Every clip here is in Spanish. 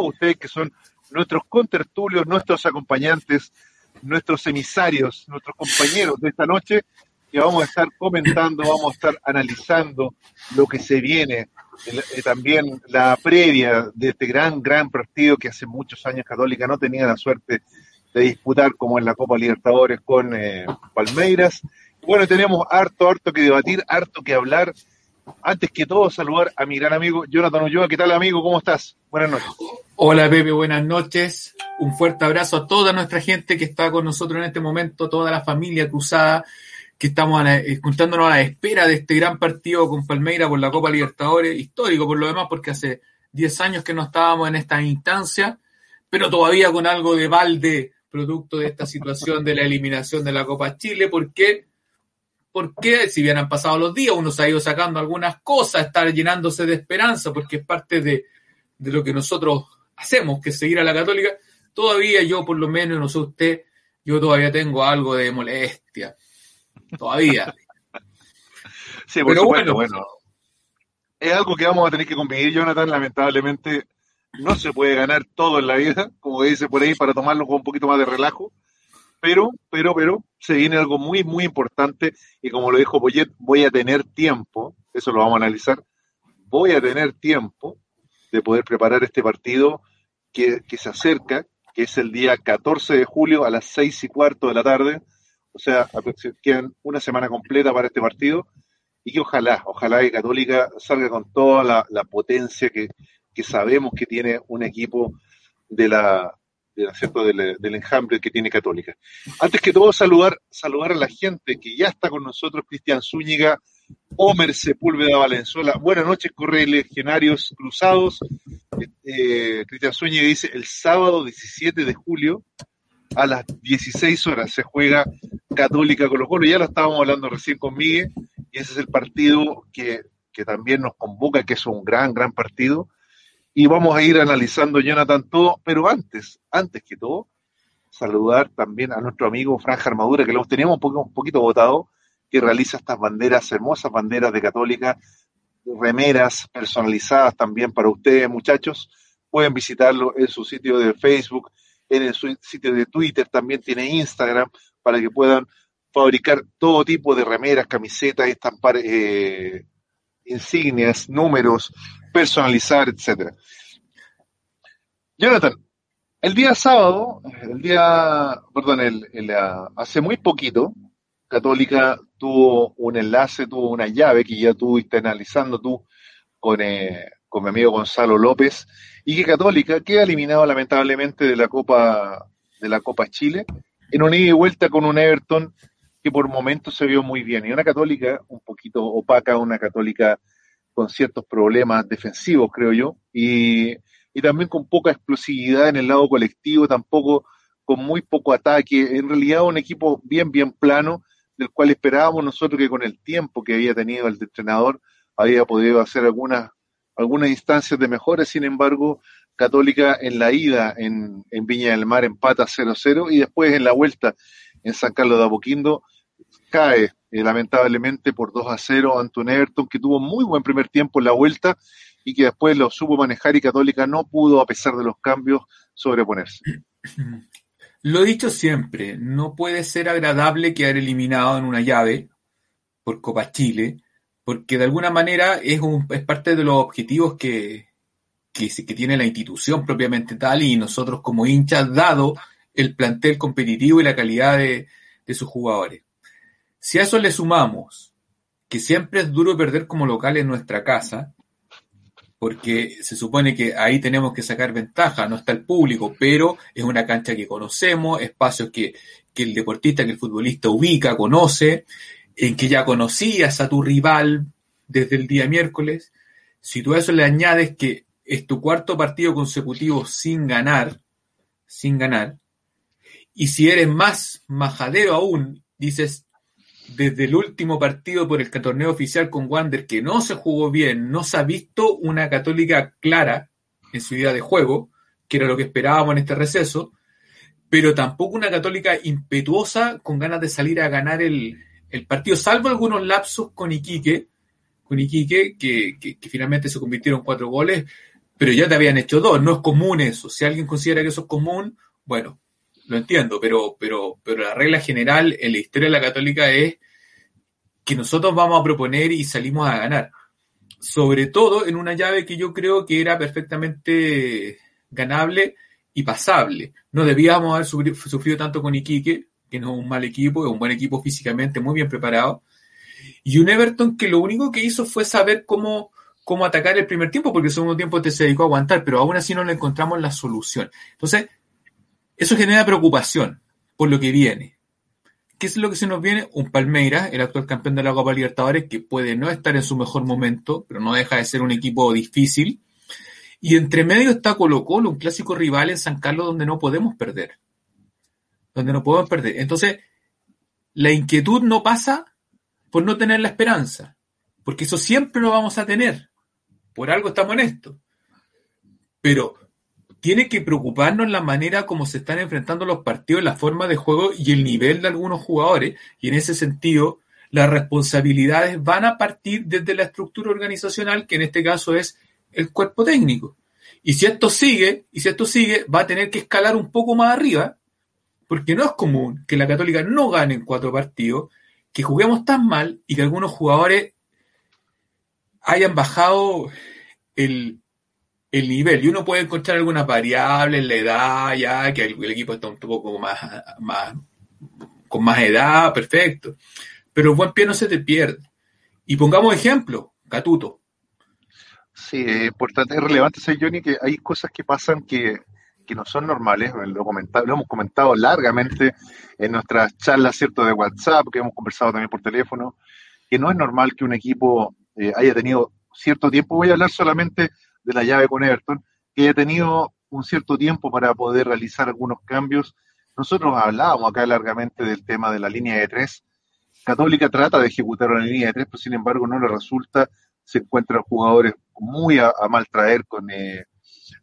ustedes que son nuestros contertulios, nuestros acompañantes, nuestros emisarios, nuestros compañeros de esta noche, que vamos a estar comentando, vamos a estar analizando lo que se viene, eh, también la previa de este gran, gran partido que hace muchos años Católica no tenía la suerte de disputar, como en la Copa Libertadores con eh, Palmeiras. Bueno, tenemos harto, harto que debatir, harto que hablar. Antes que todo, saludar a mi gran amigo Jonathan Ulloa. ¿Qué tal, amigo? ¿Cómo estás? Buenas noches. Hola, Pepe, buenas noches. Un fuerte abrazo a toda nuestra gente que está con nosotros en este momento, toda la familia cruzada, que estamos escuchándonos a la espera de este gran partido con Palmeira por la Copa Libertadores, histórico por lo demás, porque hace 10 años que no estábamos en esta instancia, pero todavía con algo de balde producto de esta situación de la eliminación de la Copa Chile, porque porque si bien han pasado los días, uno se ha ido sacando algunas cosas, estar llenándose de esperanza, porque es parte de, lo que nosotros hacemos, que es seguir a la católica, todavía yo por lo menos, no sé usted, yo todavía tengo algo de molestia. Todavía. sí, por Pero supuesto, bueno, Es algo que vamos a tener que convivir, Jonathan, lamentablemente. No se puede ganar todo en la vida, como dice por ahí, para tomarlo con un poquito más de relajo pero, pero, pero, se viene algo muy, muy importante y como lo dijo Boyet, voy a tener tiempo, eso lo vamos a analizar, voy a tener tiempo de poder preparar este partido que, se acerca, que es el día 14 de julio a las seis y cuarto de la tarde, o sea, quedan una semana completa para este partido y que ojalá, ojalá que Católica salga con toda la, la potencia que, que sabemos que tiene un equipo de la, del, del, enjambre que tiene Católica. Antes que todo, saludar, saludar a la gente que ya está con nosotros, Cristian Zúñiga, Homer Sepúlveda Valenzuela. Buenas noches, Legionarios Cruzados. Eh, Cristian Zúñiga dice, el sábado 17 de julio a las 16 horas se juega Católica Colo Colo. Ya lo estábamos hablando recién con Miguel, y ese es el partido que, que también nos convoca, que es un gran, gran partido y vamos a ir analizando, Jonathan, todo, pero antes, antes que todo, saludar también a nuestro amigo Franja Armadura, que lo teníamos un, un poquito votado, que realiza estas banderas, hermosas banderas de Católica, remeras personalizadas también para ustedes, muchachos. Pueden visitarlo en su sitio de Facebook, en su sitio de Twitter, también tiene Instagram, para que puedan fabricar todo tipo de remeras, camisetas, estampar eh, insignias, números, personalizar, etcétera. Jonathan, el día sábado, el día, perdón, el, ah, hace muy poquito, Católica tuvo un enlace, tuvo una llave que ya tú analizando tú con, eh, con mi amigo Gonzalo López, y que Católica queda eliminado lamentablemente de la Copa de la Copa Chile en un ida y vuelta con un Everton que por momentos se vio muy bien y una Católica un poquito opaca, una Católica con ciertos problemas defensivos, creo yo, y, también con poca explosividad en el lado colectivo, tampoco con muy poco ataque, en realidad un equipo bien, bien plano, del cual esperábamos nosotros que con el tiempo que había tenido el entrenador había podido hacer algunas, algunas instancias de mejora, sin embargo, Católica en la ida en, en Viña del Mar empata 0-0 y después en la vuelta en San Carlos de Apoquindo cae eh, lamentablemente por 2 a 0 ante un Everton que tuvo muy buen primer tiempo en la vuelta y que después lo supo manejar y Católica no pudo, a pesar de los cambios, sobreponerse. Lo dicho siempre, no puede ser agradable quedar eliminado en una llave por Copa Chile, porque de alguna manera es, un, es parte de los objetivos que, que, que tiene la institución propiamente tal y nosotros como hinchas, dado el plantel competitivo y la calidad de, de sus jugadores. Si a eso le sumamos que siempre es duro perder como local en nuestra casa, porque se supone que ahí tenemos que sacar ventaja, no está el público, pero es una cancha que conocemos, espacios que, que el deportista, que el futbolista ubica, conoce, en que ya conocías a tu rival desde el día miércoles. Si tú a eso le añades que es tu cuarto partido consecutivo sin ganar, sin ganar, y si eres más majadero aún, dices, desde el último partido por el torneo oficial con Wander, que no se jugó bien, no se ha visto una católica clara en su idea de juego, que era lo que esperábamos en este receso, pero tampoco una católica impetuosa con ganas de salir a ganar el, partido, salvo algunos lapsos con Iquique, con Iquique, que, que, finalmente se convirtieron cuatro goles, pero ya te habían hecho dos, no es común eso. Si alguien considera que eso es común, bueno, lo entiendo, pero, pero, pero la regla general en la historia de la católica es que nosotros vamos a proponer y salimos a ganar. Sobre todo en una llave que yo creo que era perfectamente ganable y pasable. No debíamos haber sufrido, tanto con Iquique, que no es un mal equipo, es un buen equipo físicamente, muy bien preparado. Y un Everton que lo único que hizo fue saber cómo, cómo atacar el primer tiempo, porque el segundo tiempo te se dedicó a aguantar, pero aún así no le encontramos la solución. Entonces, eso genera preocupación por lo que viene. ¿Qué es lo que se nos viene? Un Palmeiras, el actual campeón de la Copa Libertadores, que puede no estar en su mejor momento, pero no deja de ser un equipo difícil. Y entre medio está Colo Colo, un clásico rival en San Carlos donde no podemos perder. Donde no podemos perder. Entonces, la inquietud no pasa por no tener la esperanza, porque eso siempre lo vamos a tener. Por algo estamos en esto. Pero tiene que preocuparnos la manera como se están enfrentando los partidos, la forma de juego y el nivel de algunos jugadores. Y en ese sentido, las responsabilidades van a partir desde la estructura organizacional, que en este caso es el cuerpo técnico. Y si esto sigue, y si esto sigue, va a tener que escalar un poco más arriba, porque no es común que la Católica no gane en cuatro partidos, que juguemos tan mal y que algunos jugadores hayan bajado el, el nivel. Y uno puede encontrar algunas variables, la edad, ya que el, equipo está un poco más, más, con más edad, perfecto. Pero el buen pie no se te pierde. Y pongamos ejemplo, Catuto. Sí, es importante, es relevante, Johnny, que hay cosas que pasan que, que no son normales, lo, lo, hemos comentado largamente en nuestras charlas, ¿cierto?, de WhatsApp, que hemos conversado también por teléfono, que no es normal que un equipo eh, haya tenido cierto tiempo, voy a hablar solamente de la llave con Everton, que haya tenido un cierto tiempo para poder realizar algunos cambios. Nosotros hablábamos acá largamente del tema de la línea de tres. Católica trata de ejecutar una línea de tres, pero sin embargo no le resulta. Se encuentran jugadores muy a, mal traer con eh,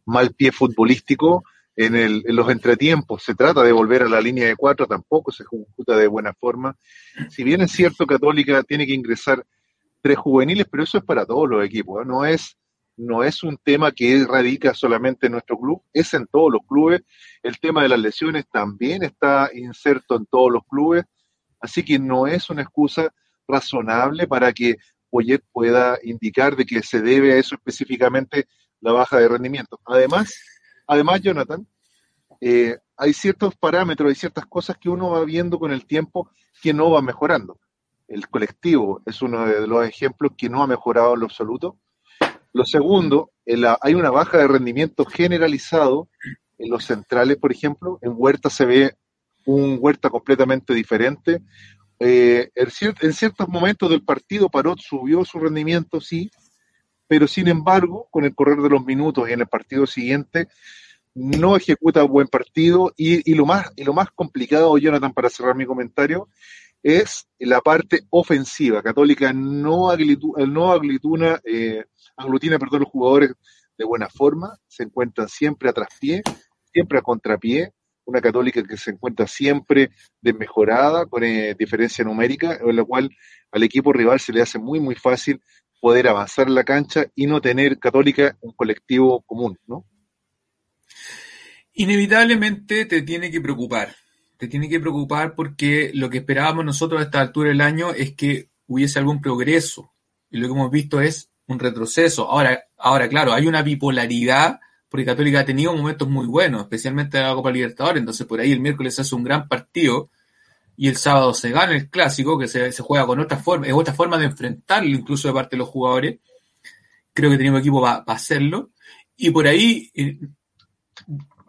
mal pie futbolístico en, el, en, los entretiempos. Se trata de volver a la línea de cuatro, tampoco se ejecuta de buena forma. Si bien es cierto, Católica tiene que ingresar tres juveniles, pero eso es para todos los equipos. ¿eh? No es no es un tema que radica solamente en nuestro club, es en todos los clubes. El tema de las lesiones también está inserto en todos los clubes, así que no es una excusa razonable para que Poyet pueda indicar de que se debe a eso específicamente la baja de rendimiento. Además, además Jonathan, eh, hay ciertos parámetros, hay ciertas cosas que uno va viendo con el tiempo que no van mejorando. El colectivo es uno de los ejemplos que no ha mejorado en lo absoluto lo segundo, hay una baja de rendimiento generalizado en los centrales, por ejemplo. En Huerta se ve un Huerta completamente diferente. Eh, en, ciertos momentos del partido, Parot subió su rendimiento, sí, pero sin embargo, con el correr de los minutos y en el partido siguiente, no ejecuta buen partido. Y, lo, más, y lo más complicado, Jonathan, para cerrar mi comentario, es la parte ofensiva. Católica no, aglituna, no aglituna, eh, aglutina perdón, los jugadores de buena forma, se encuentran siempre a traspié, siempre a contrapié, una católica que se encuentra siempre desmejorada, con eh, diferencia numérica, en la cual al equipo rival se le hace muy, muy fácil poder avanzar en la cancha y no tener católica un colectivo común, ¿no? Inevitablemente te tiene que preocupar, te tiene que preocupar porque lo que esperábamos nosotros a esta altura del año es que hubiese algún progreso, y lo que hemos visto es un retroceso. Ahora, ahora, claro, hay una bipolaridad, porque Católica ha tenido momentos muy buenos, especialmente en la Copa Libertadores, entonces por ahí el miércoles se hace un gran partido y el sábado se gana el clásico, que se, juega con otra forma, es otra forma de enfrentarlo incluso de parte de los jugadores. Creo que tenemos equipo para hacerlo. Y por ahí eh,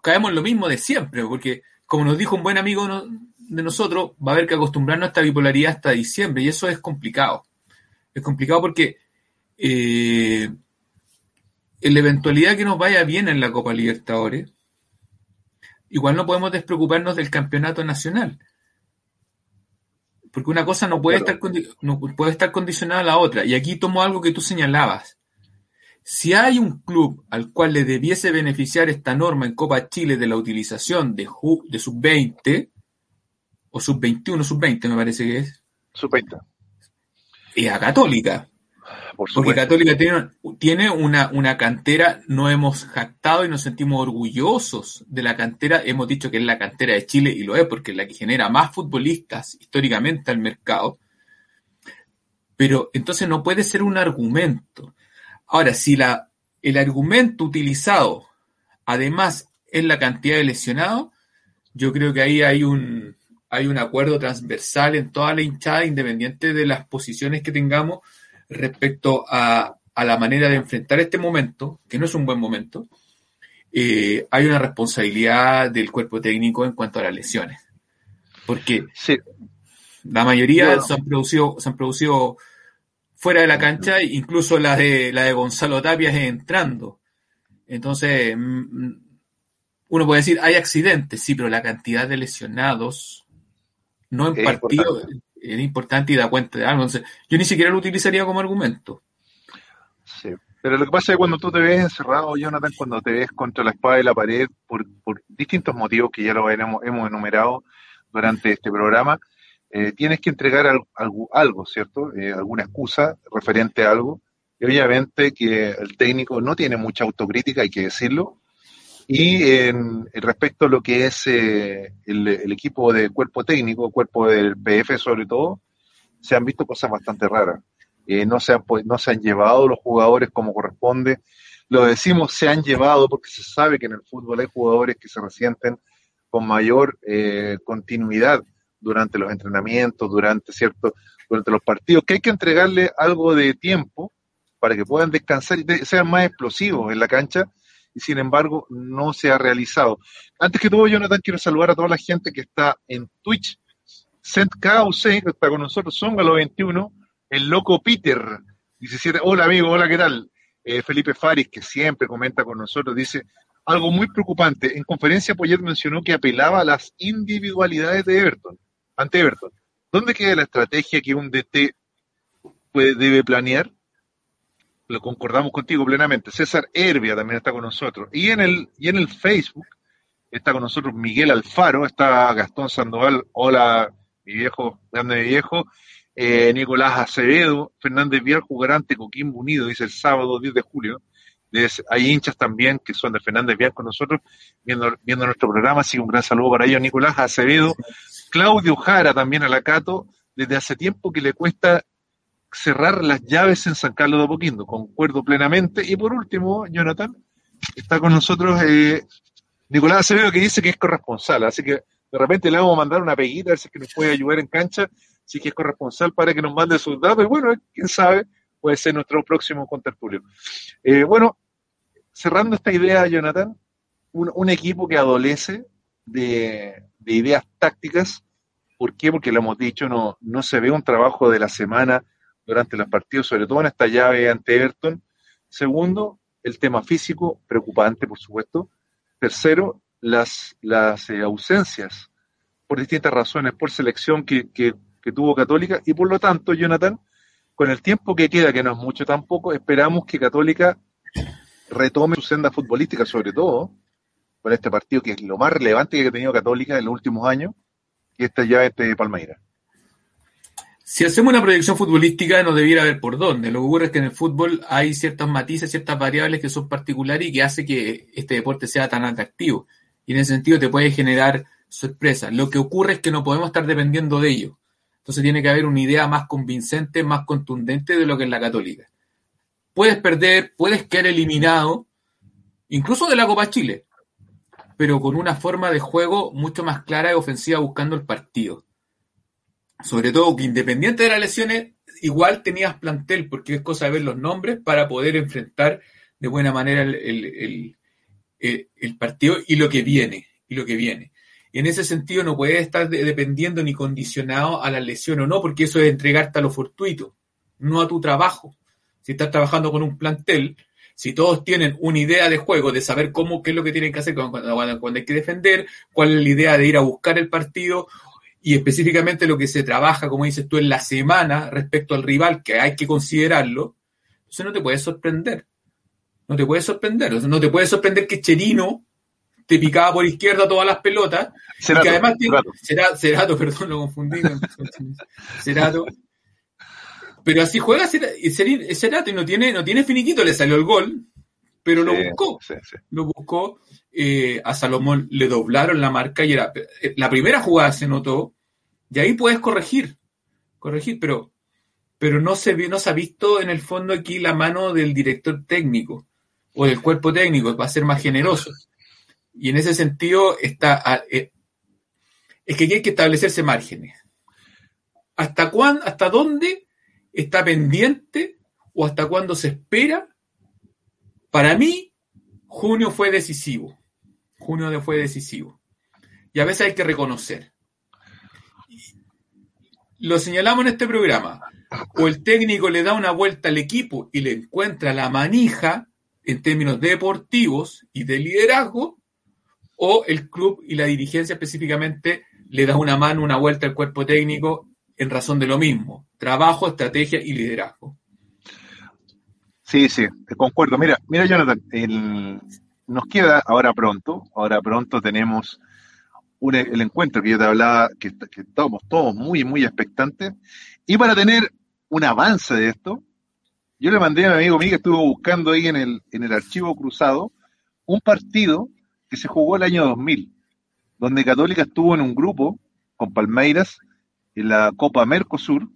caemos en lo mismo de siempre, porque como nos dijo un buen amigo de nosotros, va a haber que acostumbrarnos a esta bipolaridad hasta diciembre, y eso es complicado. Es complicado porque eh, en la eventualidad que nos vaya bien en la Copa Libertadores, igual no podemos despreocuparnos del campeonato nacional. Porque una cosa no puede, estar, no puede estar condicionada a la otra. Y aquí tomo algo que tú señalabas. Si hay un club al cual le debiese beneficiar esta norma en Copa Chile de la utilización de, de sub-20, o sub-21, sub-20 me parece que es. Sub-20. Es a Católica. Porque Católica tiene, tiene una, una, cantera, no hemos jactado y nos sentimos orgullosos de la cantera. Hemos dicho que es la cantera de Chile y lo es porque es la que genera más futbolistas históricamente al mercado. Pero entonces no puede ser un argumento. Ahora, si la, el argumento utilizado además es la cantidad de lesionados, yo creo que ahí hay un, hay un acuerdo transversal en toda la hinchada, independiente de las posiciones que tengamos respecto a, la manera de enfrentar este momento, que no es un buen momento, eh, hay una responsabilidad del cuerpo técnico en cuanto a las lesiones. Porque la mayoría se, han producido, se han producido fuera de la cancha, incluso la de, la de Gonzalo Tapia entrando. Entonces, mm, mm, uno puede decir, hay accidentes, sí, pero la cantidad de lesionados, no en partido, es importante y da cuenta de algo. Entonces, yo ni siquiera lo utilizaría como argumento. Sí. Pero lo que pasa es que cuando tú te ves encerrado, Jonathan, cuando te ves contra la espada de la pared, por, distintos motivos que ya lo hemos, hemos enumerado durante este programa, eh, tienes que entregar algo, ¿cierto? Eh, alguna excusa referente a algo. Y obviamente que el técnico no tiene mucha autocrítica, hay que decirlo, y en, respecto a lo que es eh, el, equipo de cuerpo técnico, cuerpo del PF sobre todo, se han visto cosas bastante raras. No, se han, llevado los jugadores como corresponde. Lo decimos se han llevado porque se sabe que en el fútbol hay jugadores que se resienten con mayor continuidad durante los entrenamientos, durante cierto, durante los partidos, que hay que entregarle algo de tiempo para que puedan descansar y sean más explosivos en la cancha y sin embargo no se ha realizado. Antes que todo, Jonathan, quiero saludar a toda la gente que está en Twitch. Sent KUC, que está con nosotros, Zongalo 21, el loco Peter, 17, hola amigo, hola, ¿qué tal? Eh, Felipe Faris, que siempre comenta con nosotros, dice, algo muy preocupante, en conferencia Poyet mencionó que apelaba a las individualidades de Everton, ante Everton. ¿Dónde queda la estrategia que un DT puede, debe planear? lo concordamos contigo plenamente. César Herbia también está con nosotros. Y en el, y en el Facebook está con nosotros Miguel Alfaro, está Gastón Sandoval, hola, mi viejo, grande mi viejo. Eh, Nicolás Acevedo, Fernández Vial jugará ante Coquimbo Unido, dice el sábado 10 de julio. hay hinchas también que son de Fernández Vial con nosotros, viendo, viendo nuestro programa, así que un gran saludo para ellos. Nicolás Acevedo, Claudio Jara también a la Cato, desde hace tiempo que le cuesta cerrar las llaves en San Carlos de Apoquindo. Concuerdo plenamente. Y por último, Jonathan, está con nosotros eh, Nicolás Acevedo que dice que es corresponsal. Así que de repente le vamos a mandar una peguita a ver si es que nos puede ayudar en cancha, si es que es corresponsal para que nos mande sus datos. Y bueno, quién sabe, puede ser nuestro próximo contertulio. Eh, bueno, cerrando esta idea, Jonathan, un, equipo que adolece de, de, ideas tácticas. ¿Por qué? Porque lo hemos dicho, no, no se ve un trabajo de la semana durante los partidos, sobre todo en esta llave ante Everton. Segundo, el tema físico, preocupante, por supuesto. Tercero, las, las eh, ausencias, por distintas razones, por selección que, que, tuvo Católica, y por lo tanto, Jonathan, con el tiempo que queda, que no es mucho tampoco, esperamos que Católica retome su senda futbolística, sobre todo con este partido que es lo más relevante que ha tenido Católica en los últimos años, y esta llave de Palmeira. Si hacemos una proyección futbolística, no debiera haber por dónde. Lo que ocurre es que en el fútbol hay ciertos matices, ciertas variables que son particulares y que hace que este deporte sea tan atractivo. Y en ese sentido te puede generar sorpresa. Lo que ocurre es que no podemos estar dependiendo de ello. Entonces tiene que haber una idea más convincente, más contundente de lo que es la católica. Puedes perder, puedes quedar eliminado, incluso de la Copa Chile, pero con una forma de juego mucho más clara y ofensiva buscando el partido sobre todo que independiente de las lesiones, igual tenías plantel, porque es cosa de ver los nombres para poder enfrentar de buena manera el, partido y lo que viene, y lo que viene. en ese sentido no puedes estar dependiendo ni condicionado a la lesión o no, porque eso es entregarte a lo fortuito, no a tu trabajo. Si estás trabajando con un plantel, si todos tienen una idea de juego, de saber cómo, qué es lo que tienen que hacer cuando, cuando hay que defender, cuál es la idea de ir a buscar el partido y específicamente lo que se trabaja, como dices tú, en la semana respecto al rival, que hay que considerarlo, entonces no te puedes sorprender. No te puedes sorprender. no te puede sorprender que Cherino te picaba por izquierda todas las pelotas. y que además tiene. Cerato. perdón, lo confundí. Cerato. Pero así juega Cerati, no tiene, no tiene finiquito, le salió el gol, pero lo buscó. Lo buscó. Eh, a Salomón le doblaron la marca y era eh, la primera jugada se notó, y ahí puedes corregir, corregir, pero, pero no, se, no se ha visto en el fondo aquí la mano del director técnico o del cuerpo técnico, va a ser más generoso. Y en ese sentido está, eh, es que hay que establecerse márgenes. ¿Hasta cuándo, hasta dónde está pendiente o hasta cuándo se espera? Para mí, junio fue decisivo. Junio fue decisivo. Y a veces hay que reconocer. Lo señalamos en este programa. O el técnico le da una vuelta al equipo y le encuentra la manija en términos deportivos y de liderazgo, o el club y la dirigencia específicamente le da una mano, una vuelta al cuerpo técnico en razón de lo mismo, trabajo, estrategia y liderazgo. Sí, sí, te concuerdo. Mira, mira Jonathan, nos queda ahora pronto, ahora pronto tenemos el encuentro que yo te hablaba, que, estamos todos muy, muy expectantes, y para tener un avance de esto, yo le mandé a mi amigo mío que estuvo buscando ahí en el, en el archivo cruzado un partido que se jugó el año 2000, donde Católica estuvo en un grupo con Palmeiras en la Copa Mercosur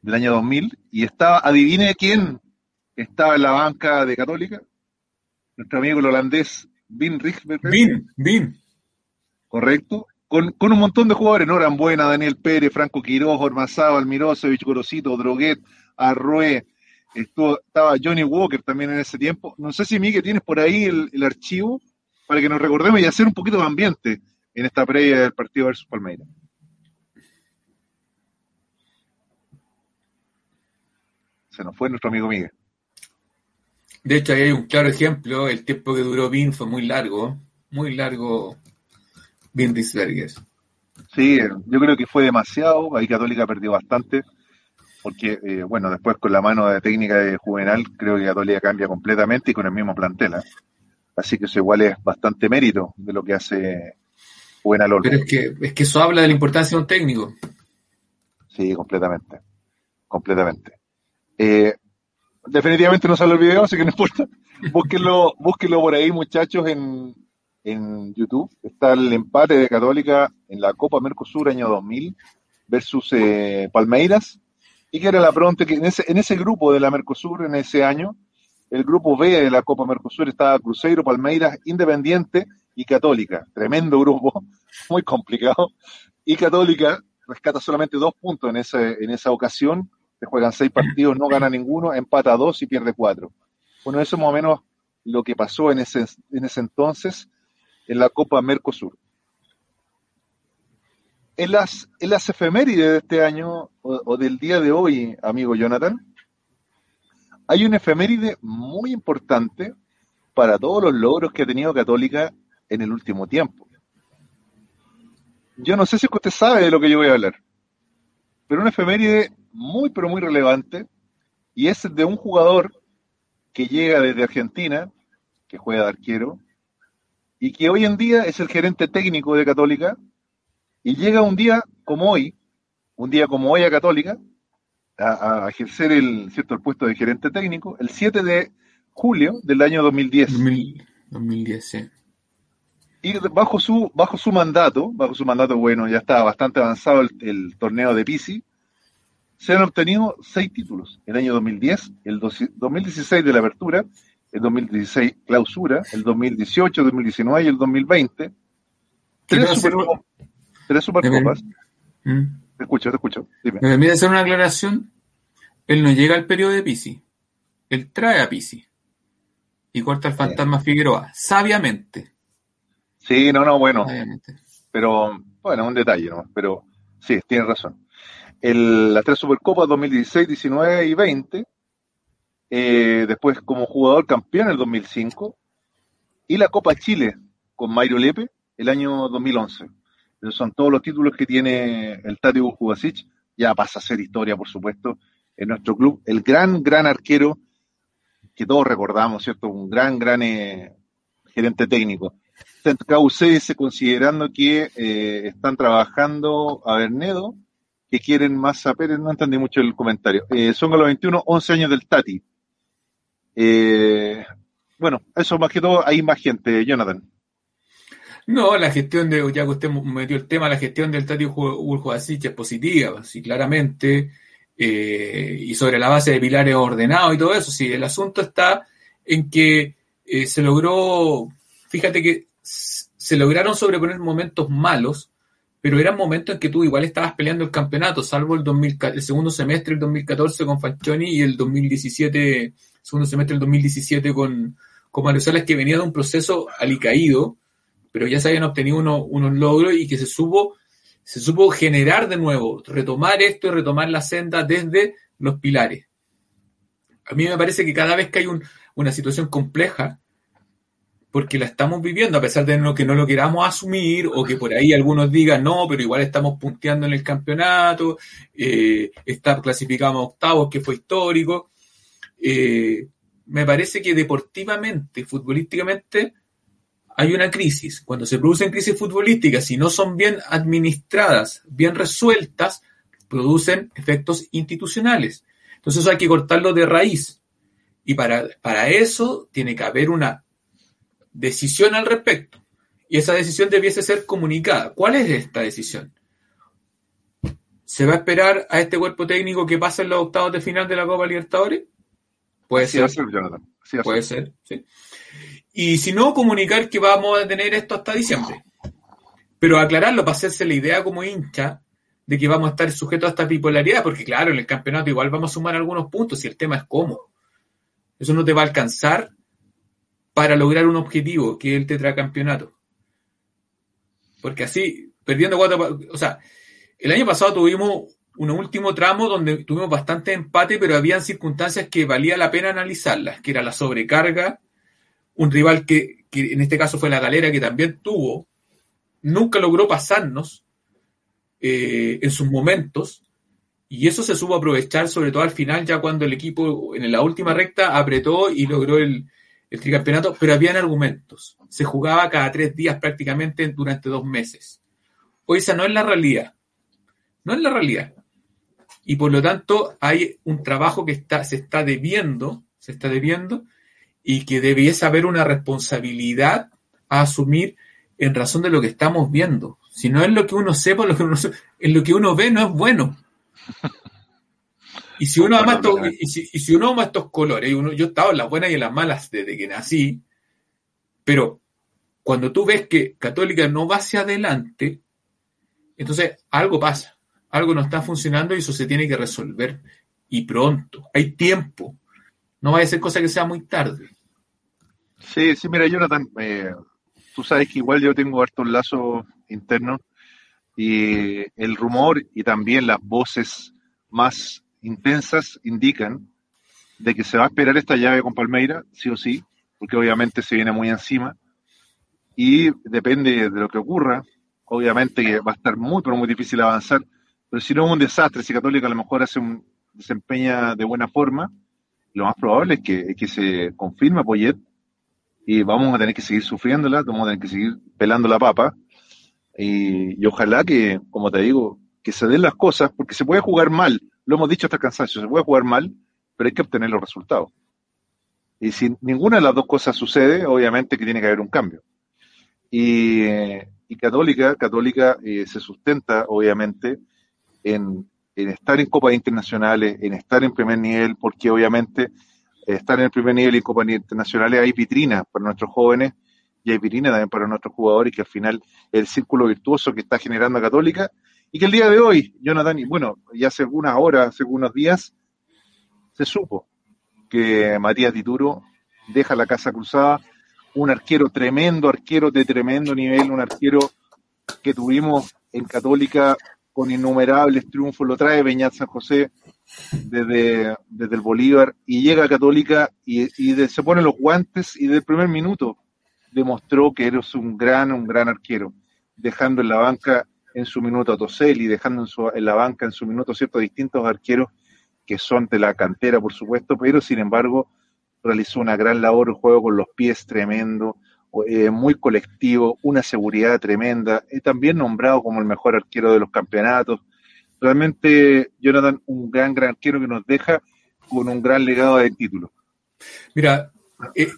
del año 2000 y estaba, adivine quién estaba en la banca de Católica, nuestro amigo el holandés Vin Richtberg. Vin, Vin. Correcto. Con, con, un montón de jugadores, ¿no? Buena, Daniel Pérez, Franco Quiroz, Ormazaba, Almiroso, Gorosito, Droguet, Arrué, estaba Johnny Walker también en ese tiempo. No sé si Miguel tienes por ahí el, archivo para que nos recordemos y hacer un poquito de ambiente en esta previa del partido versus Palmeiras. Se nos fue nuestro amigo Miguel. De hecho, ahí hay un claro ejemplo. El tiempo que duró Vin fue muy largo, muy largo. Disberger. Sí, yo creo que fue demasiado. Ahí Católica perdió bastante porque, eh, bueno, después con la mano de técnica de Juvenal, creo que Católica cambia completamente y con el mismo plantel. ¿eh? Así que eso igual es bastante mérito de lo que hace Juvenal Pero es que, es que eso habla de la importancia de un técnico. Sí, completamente. Completamente. Eh, definitivamente no sale el video, así que no importa. Búsquenlo, por ahí, muchachos, en, en YouTube. Está el empate de Católica en la Copa Mercosur año 2000 versus Palmeiras y que era la pregunta que en ese, en ese grupo de la Mercosur en ese año, el grupo B de la Copa Mercosur estaba Cruzeiro, Palmeiras, Independiente y Católica. Tremendo grupo, muy complicado. Y Católica rescata solamente dos puntos en, ese, en esa ocasión. Se juegan seis partidos, no gana ninguno, empata dos y pierde cuatro. Bueno, eso es más o menos lo que pasó en ese, en ese entonces en la Copa Mercosur. En las, en las efemérides de este año o, del día de hoy, amigo Jonathan, hay una efeméride muy importante para todos los logros que ha tenido Católica en el último tiempo. Yo no sé si usted sabe de lo que yo voy a hablar, pero una efeméride muy, pero muy relevante, y es de un jugador que llega desde Argentina, que juega de arquero, y que hoy en día es el gerente técnico de Católica, y llega un día como hoy, un día como hoy a Católica, a, ejercer el, ¿cierto? el puesto de gerente técnico, el 7 de julio del año 2010. 2010, sí. Y bajo su, bajo su mandato, bajo su mandato, bueno, ya está bastante avanzado el, torneo de Pisi, se han obtenido seis títulos. El año 2010, el 2016 de la apertura, el 2016 clausura, el 2018, 2019 y el 2020. Tres Supercopas Tres Supercopas. ¿Mm? Te escucho, te escucho. Dime. Me permite hacer una aclaración. Él no llega al periodo de Pisi. Él trae a Pisi. Y corta el fantasma Figueroa. Sabiamente. Sí, no, no, bueno. Pero, bueno, un detalle, ¿no? Pero sí, tiene razón. El, las tres Supercopas 2016, 19 y 20. Eh, después como jugador campeón en el 2005. Y la Copa Chile con Mario Lepe el año 2011 esos son todos los títulos que tiene el Tati Jubasic. Ya pasa a ser historia, por supuesto, en nuestro club. El gran, gran arquero que todos recordamos, ¿cierto? Un gran, gran eh, gerente técnico. Dice, considerando que eh, están trabajando a Bernedo, que quieren más Pérez, no entendí mucho el comentario. Son a los 21, 11 años del Tati. Eh, bueno, eso más que todo, hay más gente, Jonathan. No, la gestión de, ya que usted metió el tema, la gestión del Tati Urjuasic es positiva, sí, claramente, eh, y sobre la base de pilares ordenados y todo eso, sí, el asunto está en que eh, se logró, fíjate que se lograron sobreponer momentos malos, pero eran momentos en que tú igual estabas peleando el campeonato, salvo el, 2000, el segundo semestre del 2014 con Falcioni y el 2017, segundo semestre del 2017 con, con Mario que venía de un proceso alicaído, pero ya se habían obtenido unos logros y que se supo, se supo generar de nuevo, retomar esto y retomar la senda desde los pilares. A mí me parece que cada vez que hay una situación compleja, porque la estamos viviendo, a pesar de que no lo queramos asumir, o que por ahí algunos digan, no, pero igual estamos punteando en el campeonato, eh, está clasificado a octavos, que fue histórico. Eh, me parece que deportivamente, futbolísticamente, hay una crisis. Cuando se producen crisis futbolísticas, si no son bien administradas, bien resueltas, producen efectos institucionales. Entonces eso hay que cortarlo de raíz. Y para, para eso tiene que haber una decisión al respecto. Y esa decisión debiese ser comunicada. ¿Cuál es esta decisión? ¿Se va a esperar a este cuerpo técnico que pase en los octavos de final de la Copa Libertadores? Puede ser. Puede ser, sí. Y si no, comunicar que vamos a tener esto hasta diciembre. Pero aclararlo para hacerse la idea como hincha de que vamos a estar sujetos a esta bipolaridad, porque claro, en el campeonato igual vamos a sumar algunos puntos y el tema es cómo. Eso no te va a alcanzar para lograr un objetivo, que es el tetracampeonato. Porque así, perdiendo cuatro, o sea, el año pasado tuvimos un último tramo donde tuvimos bastante empate, pero habían circunstancias que valía la pena analizarlas, que era la sobrecarga, un rival que, que en este caso fue la galera, que también tuvo, nunca logró pasarnos eh, en sus momentos, y eso se supo aprovechar, sobre todo al final, ya cuando el equipo en la última recta apretó y logró el, el tricampeonato, pero habían argumentos. Se jugaba cada tres días prácticamente durante dos meses. Hoy esa no es la realidad. No es la realidad. Y por lo tanto hay un trabajo que está, se está debiendo, se está debiendo, y que debiese haber una responsabilidad a asumir en razón de lo que estamos viendo. Si no es lo que uno sepa, lo que uno, en lo que uno ve no es bueno. Y si uno ama estos, y si, uno ama estos colores, yo he estado en las buenas y en las malas desde que nací, pero cuando tú ves que Católica no va hacia adelante, entonces algo pasa, algo no está funcionando y eso se tiene que resolver. Y pronto, hay tiempo. No vaya a ser cosa que sea muy tarde. Sí, sí, mira, Jonathan, eh, tú sabes que igual yo tengo hartos lazos internos y el rumor y también las voces más intensas indican de que se va a esperar esta llave con Palmeira, sí o sí, porque obviamente se viene muy encima. Y depende de lo que ocurra, obviamente que va a estar muy, pero muy difícil avanzar. Pero si no es un desastre, si Católica a lo mejor hace un desempeña de buena forma, lo más probable es que, que se confirme Poyet y vamos a tener que seguir sufriéndola, vamos a tener que seguir pelando la papa. Y, y ojalá que, como te digo, que se den las cosas, porque se puede jugar mal, lo hemos dicho hasta cansancio, se puede jugar mal, pero hay que obtener los resultados. Y si ninguna de las dos cosas sucede, obviamente que tiene que haber un cambio. Y, Católica, Católica eh, se sustenta, obviamente, en, estar en copas internacionales, en estar en primer nivel, porque obviamente estar en el primer nivel y en copas internacionales hay vitrinas para nuestros jóvenes y hay vitrinas también para nuestros jugadores, que al final el círculo virtuoso que está generando Católica y que el día de hoy, Jonathan, y bueno, ya hace algunas horas, hace algunos días, se supo que Matías Dituro deja la casa cruzada, un arquero tremendo, arquero de tremendo nivel, un arquero que tuvimos en Católica con innumerables triunfos, lo trae Beñat San José desde, desde el Bolívar y llega a Católica y, se pone los guantes y del primer minuto demostró que eres un gran, un gran arquero, dejando en la banca en su minuto a Toselli, dejando en, la banca en su minuto ciertos distintos arqueros que son de la cantera, por supuesto, pero sin embargo realizó una gran labor, un juego con los pies tremendo, eh, muy colectivo, una seguridad tremenda, y también nombrado como el mejor arquero de los campeonatos, realmente Jonathan, un gran, gran arquero que nos deja con un gran legado de título. Mira, eh,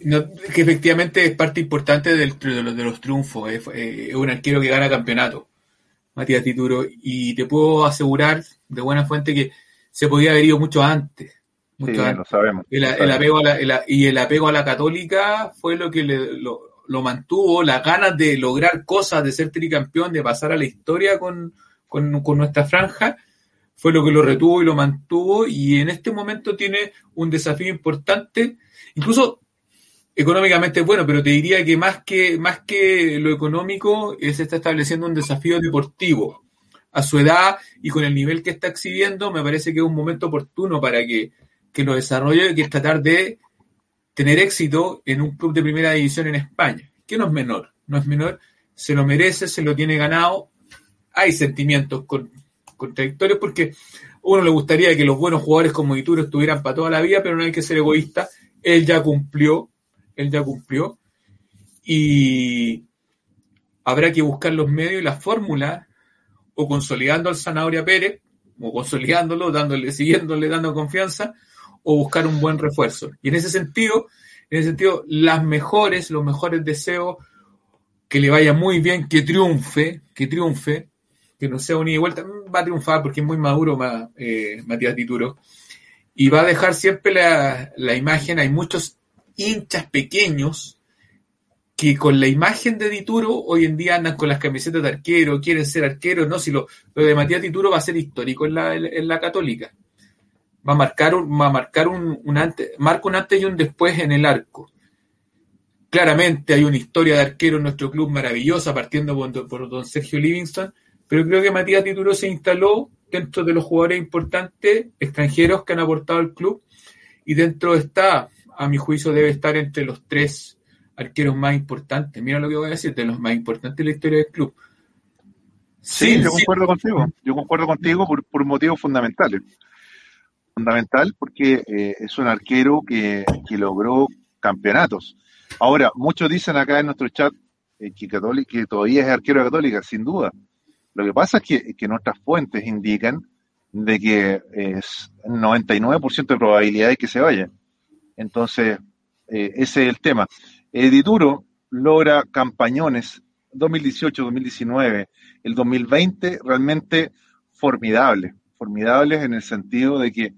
que efectivamente es parte importante del, de, los, de, los, triunfos, eh, es un arquero que gana campeonato, Matías Tituro, y te puedo asegurar de buena fuente que se podía haber ido mucho antes. Mucho sí, Lo sabemos. El, apego a la, y el apego a la católica fue lo que le, lo, lo, mantuvo, las ganas de lograr cosas, de ser tricampeón, de pasar a la historia con, con, con nuestra franja, fue lo que lo retuvo y lo mantuvo y en este momento tiene un desafío importante, incluso económicamente bueno, pero te diría que más que, más que lo económico, se está estableciendo un desafío deportivo. A su edad y con el nivel que está exhibiendo, me parece que es un momento oportuno para que, que lo desarrolle, que es tratar de tener éxito en un club de primera división en España, que no es menor, no es menor, se lo merece, se lo tiene ganado, hay sentimientos con, contradictorios porque uno le gustaría que los buenos jugadores como Ituro estuvieran para toda la vida, pero no hay que ser egoísta, él ya cumplió, él ya cumplió, y habrá que buscar los medios y las fórmulas, o consolidando al Zanahoria Pérez, o consolidándolo, dándole, siguiéndole, dando confianza, o buscar un buen refuerzo. Y en ese sentido, en ese sentido, las mejores, los mejores deseos, que le vaya muy bien, que triunfe, que triunfe, que no sea un ida y vuelta, va a triunfar porque es muy maduro eh, Matías Dituro. Y va a dejar siempre la, la imagen, hay muchos hinchas pequeños que con la imagen de Dituro hoy en día andan con las camisetas de arquero, quieren ser arqueros, no, si lo, lo de Matías Dituro va a ser histórico en la, en la católica va a marcar un, va a marcar un, antes, marca un antes y un después en el arco. Claramente hay una historia de arquero en nuestro club maravillosa, partiendo por, don Sergio Livingston, pero creo que Matías Tituro se instaló dentro de los jugadores importantes extranjeros que han aportado al club y dentro está, a mi juicio, debe estar entre los tres arqueros más importantes. Mira lo que voy a decir, de los más importantes de la historia del club. Sí, yo concuerdo contigo. Yo concuerdo contigo por, por motivos fundamentales fundamental porque eh, es un arquero que, que, logró campeonatos. Ahora, muchos dicen acá en nuestro chat eh, que, Católica, que todavía es arquero de Católica, sin duda. Lo que pasa es que, que nuestras fuentes indican de que es 99% de probabilidad de que se vaya. Entonces, eh, ese es el tema. Edituro logra campañones 2018, 2019, el 2020 realmente formidable formidables en el sentido de que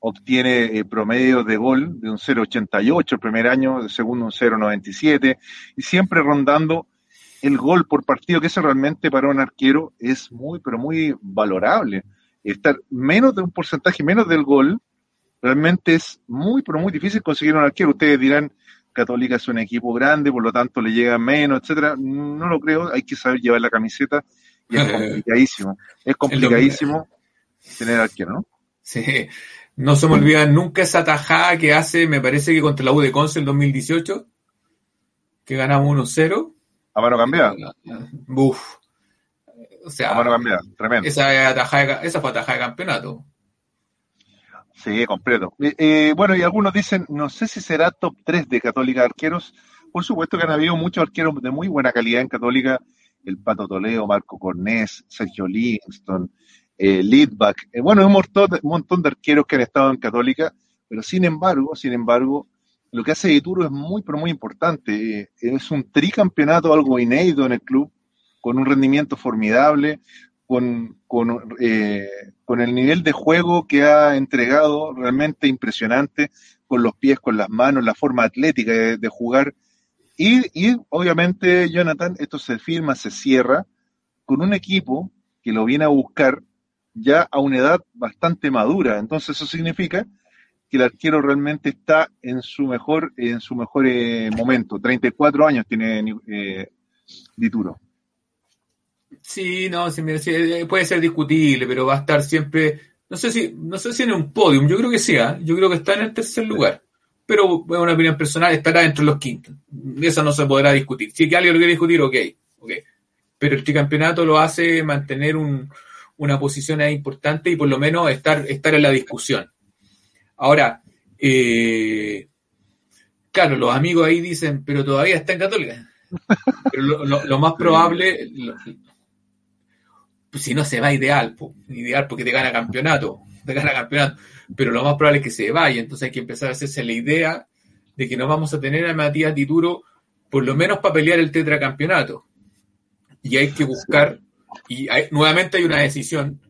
obtiene eh, promedios de gol de un 0,88 el primer año, el segundo un 0,97 y siempre rondando el gol por partido, que eso realmente para un arquero es muy, pero muy valorable. Estar menos de un porcentaje, menos del gol, realmente es muy, pero muy difícil conseguir un arquero. Ustedes dirán, Católica es un equipo grande, por lo tanto le llega menos, etcétera. No lo creo, hay que saber llevar la camiseta y es complicadísimo. Es complicadísimo tener arquero, ¿no? Sí. No se me olvida nunca esa tajada que hace, me parece que contra la U de Conce el 2018, que ganamos 1-0. A mano cambiada. Buf. O sea, a mano cambiada, tremendo. Esa, tajada, esa fue tajada de campeonato. Sí, completo. Eh, bueno, y algunos dicen, no sé si será top 3 de Católica arqueros. Por supuesto que han habido muchos arqueros de muy buena calidad en Católica. El Pato Toledo, Marco Cornés, Sergio Livingston, eh, Leadback, eh, bueno, un montón, de arqueros que han estado en Católica, pero sin embargo, sin embargo, lo que hace Dituro es muy, pero muy importante. Eh, es un tricampeonato, algo inédito en el club, con un rendimiento formidable, con, con, eh, con el nivel de juego que ha entregado realmente impresionante, con los pies, con las manos, la forma atlética de, jugar. Y, y obviamente, Jonathan, esto se firma, se cierra con un equipo que lo viene a buscar ya a una edad bastante madura. Entonces eso significa que el arquero realmente está en su mejor, en su mejor eh, momento. 34 años tiene eh, Dituro. Sí, no, eh, puede ser discutible, pero va a estar siempre, no sé si, no sé si en un podium, yo creo que sí, ¿eh? yo creo que está en el tercer lugar, pero es una opinión personal, estará entre los quintos. Eso no se podrá discutir. Si alguien lo quiere discutir, ok, ok. Pero el tricampeonato lo hace mantener un, una posición ahí importante y por lo menos estar, estar en la discusión. Ahora, eh, claro, los amigos ahí dicen, pero todavía está en Católica. Pero lo, más probable, pues si no se va ideal, ideal porque te gana campeonato, te gana campeonato, pero lo más probable es que se vaya, entonces hay que empezar a hacerse la idea de que no vamos a tener a Matías Tituro por lo menos para pelear el tetracampeonato. Y hay que buscar, y nuevamente hay una decisión,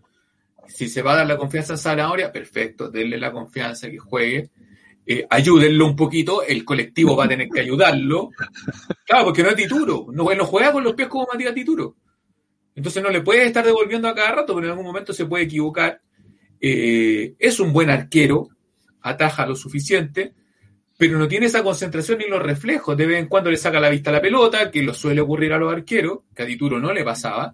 si se va a dar la confianza a Zanahoria, perfecto, denle la confianza que juegue, eh, ayúdenlo un poquito, el colectivo va a tener que ayudarlo. Claro, porque no es Tituro, no, no juega con los pies como Matías Tituro. Entonces no le puedes estar devolviendo a cada rato, porque en algún momento se puede equivocar. Eh, es un buen arquero, ataja lo suficiente, pero no tiene esa concentración ni los reflejos. De vez en cuando le saca la vista a la pelota, que lo suele ocurrir a los arqueros, que a Tituro no le pasaba.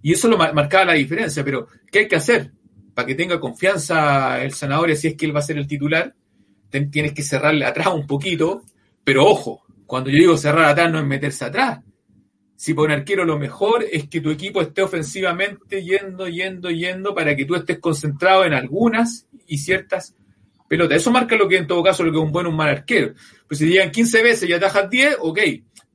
Y eso lo marcaba la diferencia. Pero, ¿qué hay que hacer? Para que tenga confianza el Zanahoria, si es que él va a ser el titular, tienes que cerrarle atrás un poquito, pero ojo, cuando yo digo cerrar atrás no es meterse atrás. Si por un arquero lo mejor es que tu equipo esté ofensivamente yendo, yendo, yendo para que tú estés concentrado en algunas y ciertas pelotas. Eso marca lo que en todo caso lo que es un buen o un mal arquero. Pues si llegan 15 veces y atajas 10, ok.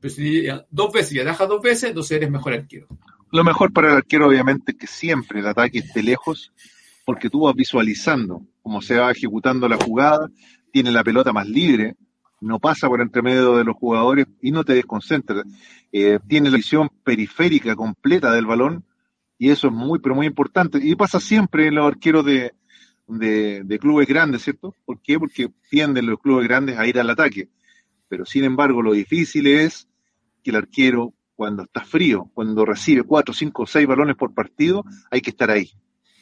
Pero si llegan dos veces y atajas dos veces, entonces eres mejor arquero. Lo mejor para el arquero obviamente es que siempre el ataque esté lejos porque tú vas visualizando cómo se va ejecutando la jugada tiene la pelota más libre, no pasa por entre medio de los jugadores y no te desconcentra. Eh, tiene la visión periférica completa del balón y eso es muy, pero muy importante. Y pasa siempre en los arqueros de, de, clubes grandes, ¿cierto? ¿Por qué? Porque tienden los clubes grandes a ir al ataque. Pero sin embargo, lo difícil es que el arquero, cuando está frío, cuando recibe cuatro, cinco, seis balones por partido, hay que estar ahí.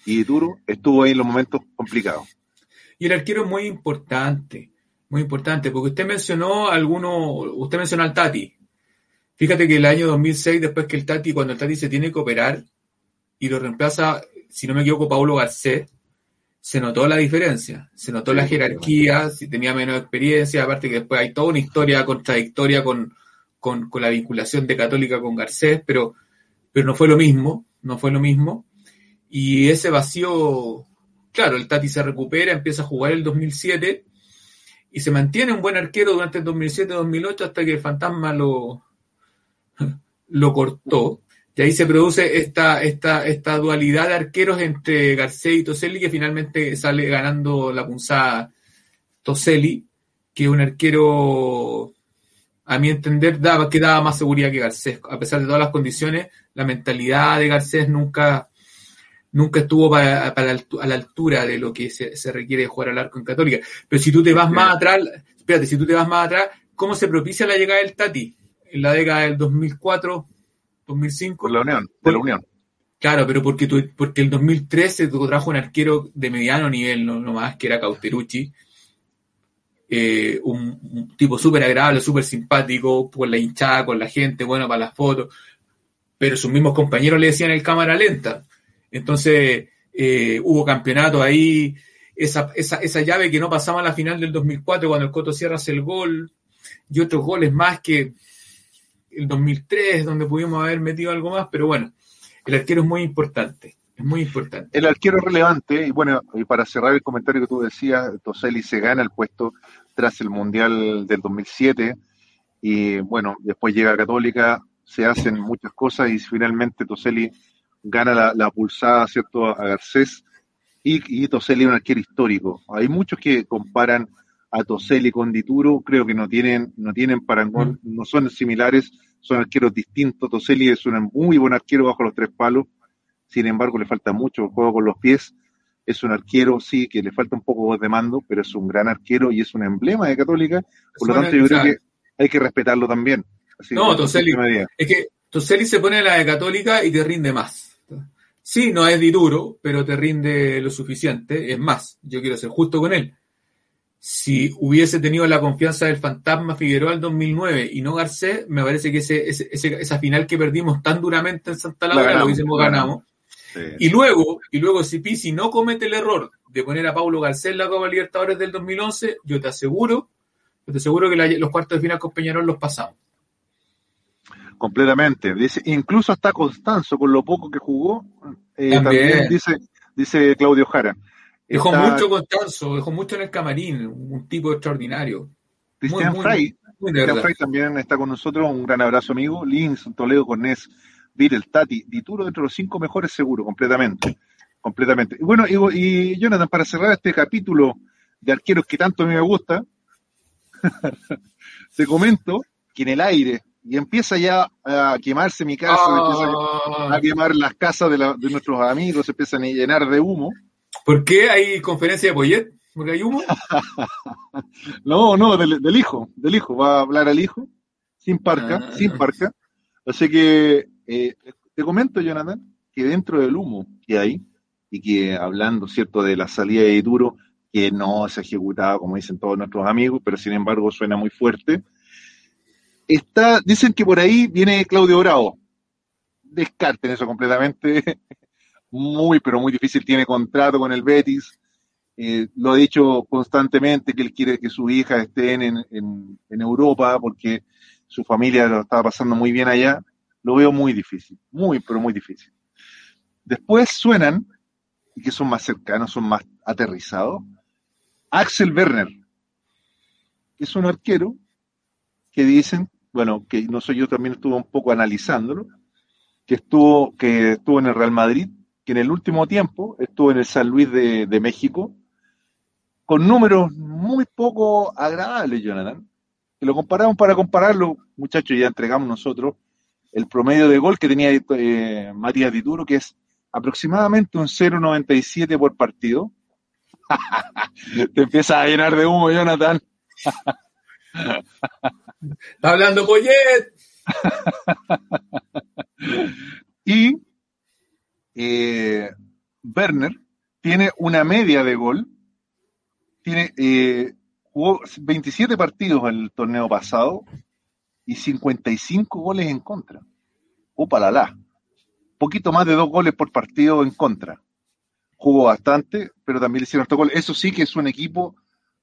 Y Duro estuvo ahí en los momentos complicados. Y el arquero es muy importante, muy importante, porque usted mencionó alguno, usted mencionó al Tati. Fíjate que el año 2006, después que el Tati, cuando el Tati se tiene que operar y lo reemplaza, si no me equivoco, Paulo Garcés, se notó la diferencia, se notó la jerarquía, si tenía menos experiencia, aparte que después hay toda una historia contradictoria con, con, con la vinculación de Católica con Garcés, pero, pero no fue lo mismo, no fue lo mismo. Y ese vacío claro, el Tati se recupera, empieza a jugar el 2007 y se mantiene un buen arquero durante el 2007-2008 hasta que el fantasma lo, lo cortó. Y ahí se produce esta, esta, esta dualidad de arqueros entre Garcés y Toselli, que finalmente sale ganando la punzada Toselli, que es un arquero, a mi entender, daba, que daba más seguridad que Garcés. A pesar de todas las condiciones, la mentalidad de Garcés nunca, nunca estuvo a la altura de lo que se, requiere de jugar al arco en Católica. Pero si tú te vas más atrás, espérate, si tú te vas más atrás, ¿cómo se propicia la llegada del Tati? En la década del 2004, 2005. Por la Unión, por la Unión. Claro, pero porque, tú, porque el 2013 tú trajo un arquero de mediano nivel, no, más, que era Cauterucci. Eh, un, tipo súper agradable, súper simpático, con la hinchada, con la gente, bueno para las fotos. Pero sus mismos compañeros le decían el cámara lenta entonces, eh, hubo campeonato ahí, esa, esa, esa, llave que no pasaba a la final del 2004 cuando el Coto Sierra hace el gol, y otros goles más que el 2003, donde pudimos haber metido algo más, pero bueno, el arquero es muy importante. Es muy importante. El arquero es relevante, y bueno, y para cerrar el comentario que tú decías, Toseli se gana el puesto tras el Mundial del 2007, y bueno, después llega Católica, se hacen muchas cosas, y finalmente Toseli gana la, pulsada, ¿cierto?, a Garcés, y, y Toselli es un arquero histórico. Hay muchos que comparan a Toselli con Dituro, creo que no tienen, no tienen parangón, mm. no son similares, son arqueros distintos. Toselli es un muy buen arquero bajo los tres palos, sin embargo le falta mucho el juego con los pies. Es un arquero, sí, que le falta un poco de mando, pero es un gran arquero y es un emblema de Católica. Por lo tanto, yo creo que hay que respetarlo también. no, Toselli, es que Toselli se pone en la de Católica y te rinde más. Sí, no es duro, pero te rinde lo suficiente. Es más, yo quiero ser justo con él. Si hubiese tenido la confianza del fantasma Figueroa el 2009 y no Garcés, me parece que ese, esa final que perdimos tan duramente en Santa Laura lo hubiésemos ganado. Y luego, y luego si Pisi no comete el error de poner a Paulo Garcés en la Copa Libertadores del 2011, yo te aseguro, yo te aseguro que los cuartos de final con Peñarol los pasamos completamente. Dice, incluso hasta Constanzo, con lo poco que jugó, eh, también. dice, dice Claudio Jara. Dejó mucho Constanzo, dejó mucho en el camarín, un tipo extraordinario. Cristian Fray, también está con nosotros, un gran abrazo amigo. Lins, Toledo Cornés, Vir el Tati, Dituro dentro de los cinco mejores seguro, completamente. Completamente. Y bueno, y, Jonathan, para cerrar este capítulo de arqueros que tanto a mí me gusta, te comento que en el aire, y empieza ya a quemarse mi casa, a, ah. quemar las casas de, de, nuestros amigos, se empiezan a llenar de humo. ¿Por qué hay conferencia de Poyet? ¿Porque hay humo? no, no, del, hijo, del hijo, va a hablar al hijo, sin parca, ah. sin parca. Así que eh, te comento, Jonathan, que dentro del humo que hay, y que hablando, ¿cierto?, de la salida de Duro, que no se ha ejecutado, como dicen todos nuestros amigos, pero sin embargo suena muy fuerte. Está, dicen que por ahí viene Claudio Bravo. Descarten eso completamente. Muy, pero muy difícil. Tiene contrato con el Betis. Eh, lo ha dicho constantemente que él quiere que su hija esté en, en, en Europa porque su familia lo estaba pasando muy bien allá. Lo veo muy difícil. Muy, pero muy difícil. Después suenan, y que son más cercanos, son más aterrizados, Axel Werner, que es un arquero que dicen, bueno, que no sé, yo también estuve un poco analizándolo, que estuvo, que estuvo en el Real Madrid, que en el último tiempo estuvo en el San Luis de, México, con números muy poco agradables, Jonathan. Que lo comparamos para compararlo, muchachos, ya entregamos nosotros el promedio de gol que tenía eh, Matías Dituro, que es aproximadamente un 0,97 por partido, Te empieza a llenar de humo, Jonathan. Está hablando Poyet. y eh, Werner tiene una media de gol. Tiene, eh, jugó 27 partidos el torneo pasado y 55 goles en contra. Opa la la. Poquito más de dos goles por partido en contra jugó bastante, pero también le hicieron harto gol. Eso sí que es un equipo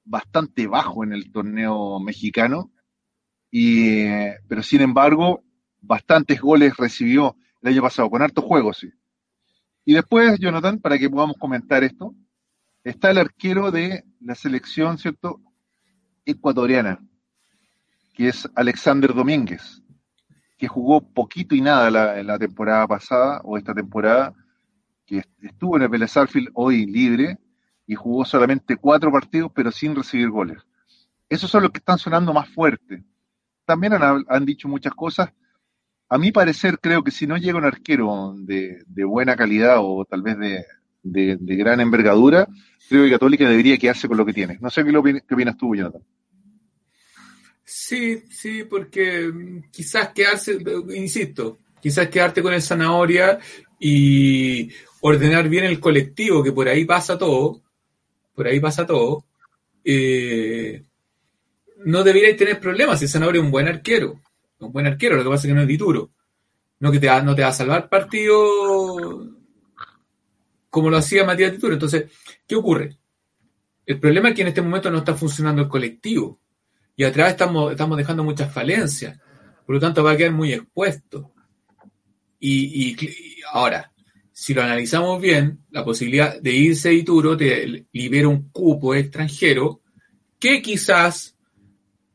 bastante bajo en el torneo mexicano, y, pero sin embargo, bastantes goles recibió el año pasado, con hartos juegos. Y después, Jonathan, para que podamos comentar esto, está el arquero de la selección, ¿cierto? Ecuatoriana, que es Alexander Domínguez, que jugó poquito y nada la, la temporada pasada o esta temporada, que estuvo en el Vélez hoy libre y jugó solamente cuatro partidos, pero sin recibir goles. Esos son los que están sonando más fuerte. También han, dicho muchas cosas. A mi parecer, creo que si no llega un arquero de, buena calidad o tal vez de, gran envergadura, creo que Católica debería quedarse con lo que tiene. No sé qué, opinas tú, Jonathan. Sí, sí, porque mm, quizás quedarse, insisto, quizás quedarte con el zanahoria y ordenar bien el colectivo, que por ahí pasa todo, por ahí pasa todo, eh, no deberíais tener problemas si Sanabria es un buen arquero. Un buen arquero, lo que pasa es que no es dituro. No que te no te va a salvar partido como lo hacía Matías Dituro. Entonces, ¿qué ocurre? El problema es que en este momento no está funcionando el colectivo. Y atrás estamos, estamos dejando muchas falencias. Por lo tanto, va a quedar muy expuesto. y ahora, si lo analizamos bien, la posibilidad de irse a Ituro te libera un cupo extranjero que quizás,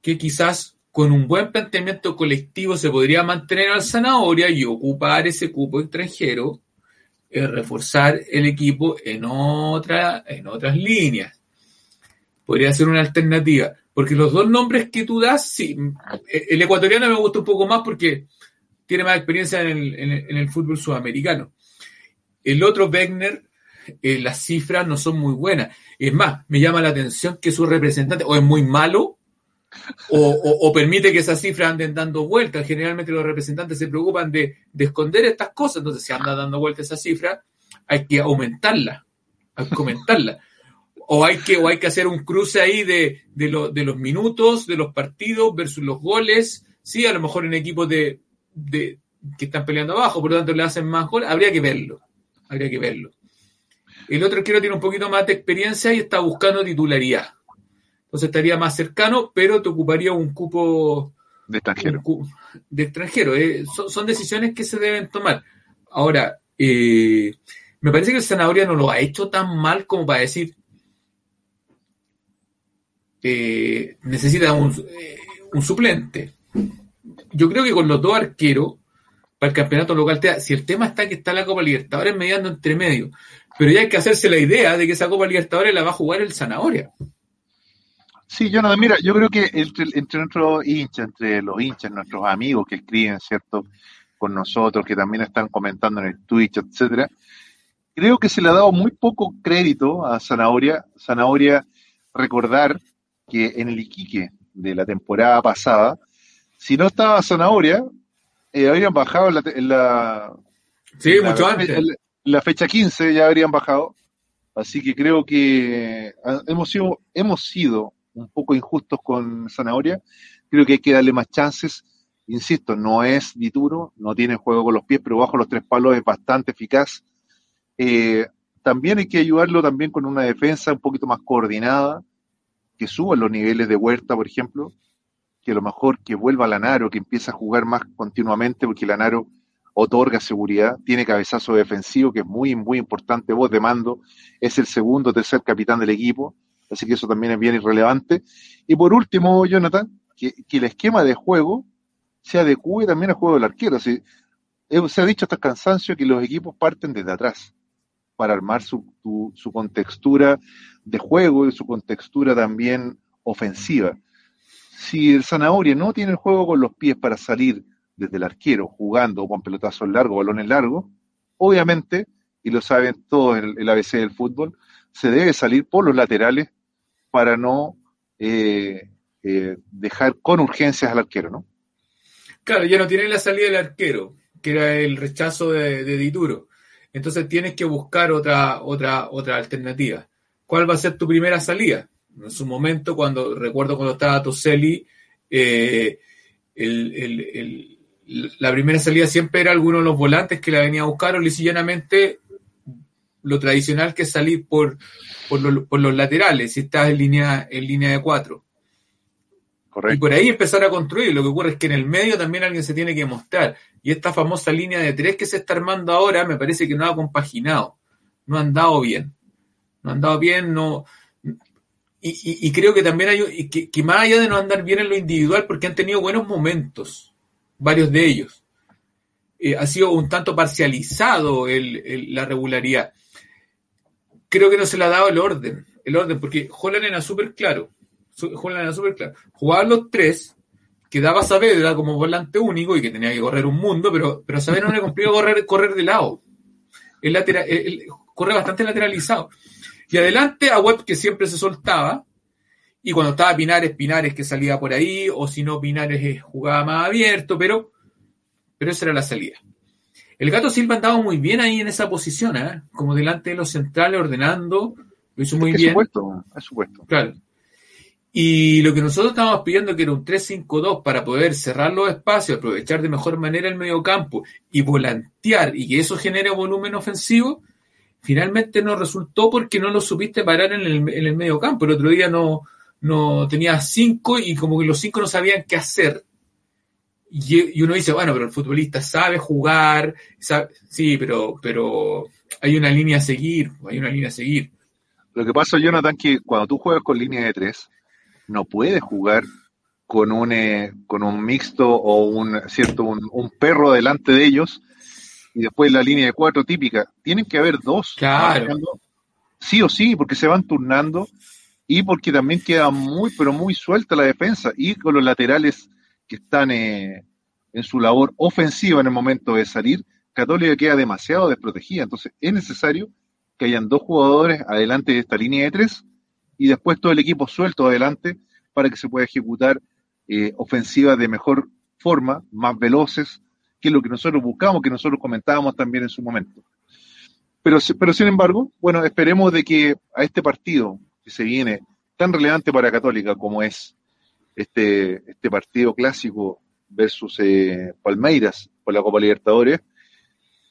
que quizás con un buen planteamiento colectivo se podría mantener al zanahoria y ocupar ese cupo extranjero, eh, reforzar el equipo en, otra, en otras líneas. Podría ser una alternativa. Porque los dos nombres que tú das, sí, el ecuatoriano me gusta un poco más porque tiene más experiencia en el, en el fútbol sudamericano el otro Wegner, eh, las cifras no son muy buenas. Es más, me llama la atención que su representante o es muy malo o, permite que esas cifras anden dando vueltas. Generalmente los representantes se preocupan de, esconder estas cosas. Entonces, si anda dando vueltas esa cifra, hay que aumentarla, hay que aumentarla. O hay que, o hay que hacer un cruce ahí de, los minutos, de los partidos versus los goles. Sí, a lo mejor en equipos de, de que están peleando abajo, por lo tanto le hacen más goles. Habría que verlo habría que verlo. El otro arquero tiene un poquito más de experiencia y está buscando titularidad. Entonces estaría más cercano, pero te ocuparía un cupo de extranjero. de extranjero. Eh. Son, decisiones que se deben tomar. Ahora, eh, me parece que el Zanahoria no lo ha hecho tan mal como para decir eh, necesita un, un suplente. Yo creo que con los dos arqueros para el campeonato local. Si el tema está que está la Copa Libertadores mediando entre medio, pero ya hay que hacerse la idea de que esa Copa Libertadores la va a jugar el Zanahoria. Sí, no, mira, yo creo que entre, entre nuestros hinchas, entre los hinchas, nuestros amigos que escriben, ¿cierto? Con nosotros, que también están comentando en el Twitch, etcétera, creo que se le ha dado muy poco crédito a Zanahoria. Zanahoria, recordar que en el Iquique de la temporada pasada, si no estaba Zanahoria, eh, habrían bajado en la, sí, mucho antes. la fecha 15 ya habrían bajado. Así que creo que hemos sido, hemos sido un poco injustos con Zanahoria. Creo que hay que darle más chances. Insisto, no es Dituro, no tiene juego con los pies, pero bajo los tres palos es bastante eficaz. Eh, también hay que ayudarlo también con una defensa un poquito más coordinada, que suba los niveles de Huerta, por ejemplo, que a lo mejor que vuelva Lanaro, que empiece a jugar más continuamente, porque Lanaro otorga seguridad, tiene cabezazo defensivo, que es muy, muy importante, voz de mando, es el segundo o tercer capitán del equipo, Así que eso también es bien irrelevante. Y por último, Jonathan, que, el esquema de juego se adecue también al juego del arquero. se ha dicho hasta el cansancio que los equipos parten desde atrás para armar su, su contextura de juego y su contextura también ofensiva. Si el Zanahoria no tiene el juego con los pies para salir desde el arquero jugando con pelotazos largos, balones largos, obviamente, y lo saben todos en el ABC del fútbol, se debe salir por los laterales para no eh, eh, dejar con urgencias al arquero, ¿no? Claro, ya no tiene la salida del arquero, que era el rechazo de, Dituro. Entonces tienes que buscar otra, otra, otra alternativa. ¿Cuál va a ser tu primera salida? En su momento, cuando recuerdo cuando estaba Toselli, eh, la primera salida siempre era alguno de los volantes que la venía a buscar o lisillanamente lo tradicional que es salir por, por, los laterales, si estás en línea, en línea de cuatro. Correcto. Y por ahí empezar a construir. Lo que ocurre es que en el medio también alguien se tiene que mostrar. Y esta famosa línea de tres que se está armando ahora me parece que no ha compaginado. No ha andado bien. No ha andado bien, no. Y, creo que también hay que, que, más allá de no andar bien en lo individual, porque han tenido buenos momentos, varios de ellos. Eh, ha sido un tanto parcializado la regularidad creo que no se le ha dado el orden, el orden, porque Holland era súper claro, Holland era súper claro. Jugaban los tres, quedaba Saavedra como volante único y que tenía que correr un mundo, pero, pero Saavedra no le cumplió correr, correr de lado. El lateral, corre bastante lateralizado. Y adelante a Webb que siempre se soltaba, y cuando estaba Pinares, Pinares que salía por ahí, o si no, Pinares eh, jugaba más abierto, pero, pero esa era la salida. El gato Silva andaba muy bien ahí en esa posición, ¿eh? como delante de los centrales, ordenando, lo hizo muy bien. Supuesto, es supuesto. Claro. Y lo que nosotros estábamos pidiendo que era un 3-5-2 para poder cerrar los espacios, aprovechar de mejor manera el medio campo y volantear y que eso genere volumen ofensivo, finalmente no resultó porque no lo supiste parar en el, en el medio campo. El otro día no, no tenía cinco y como que los cinco no sabían qué hacer y, uno dice, bueno, pero el futbolista sabe jugar, sí, pero, pero hay una línea a seguir, hay una línea a seguir. Lo que pasa, Jonathan, que cuando tú juegas con línea de tres, no puedes jugar con un, eh, con un mixto o un, cierto, un, perro delante de ellos y después la línea de cuatro típica. Tienen que haber dos. Claro. Sí o sí, porque se van turnando y porque también queda muy, pero muy suelta la defensa y con los laterales que están eh, en su labor ofensiva en el momento de salir, Católica queda demasiado desprotegida. Entonces es necesario que hayan dos jugadores adelante de esta línea de tres y después todo el equipo suelto adelante para que se pueda ejecutar eh, ofensivas de mejor forma, más veloces, que es lo que nosotros buscamos, que nosotros comentábamos también en su momento. Pero, pero sin embargo, bueno, esperemos de que a este partido que se viene tan relevante para Católica como es este, este partido clásico versus eh, Palmeiras por la Copa Libertadores,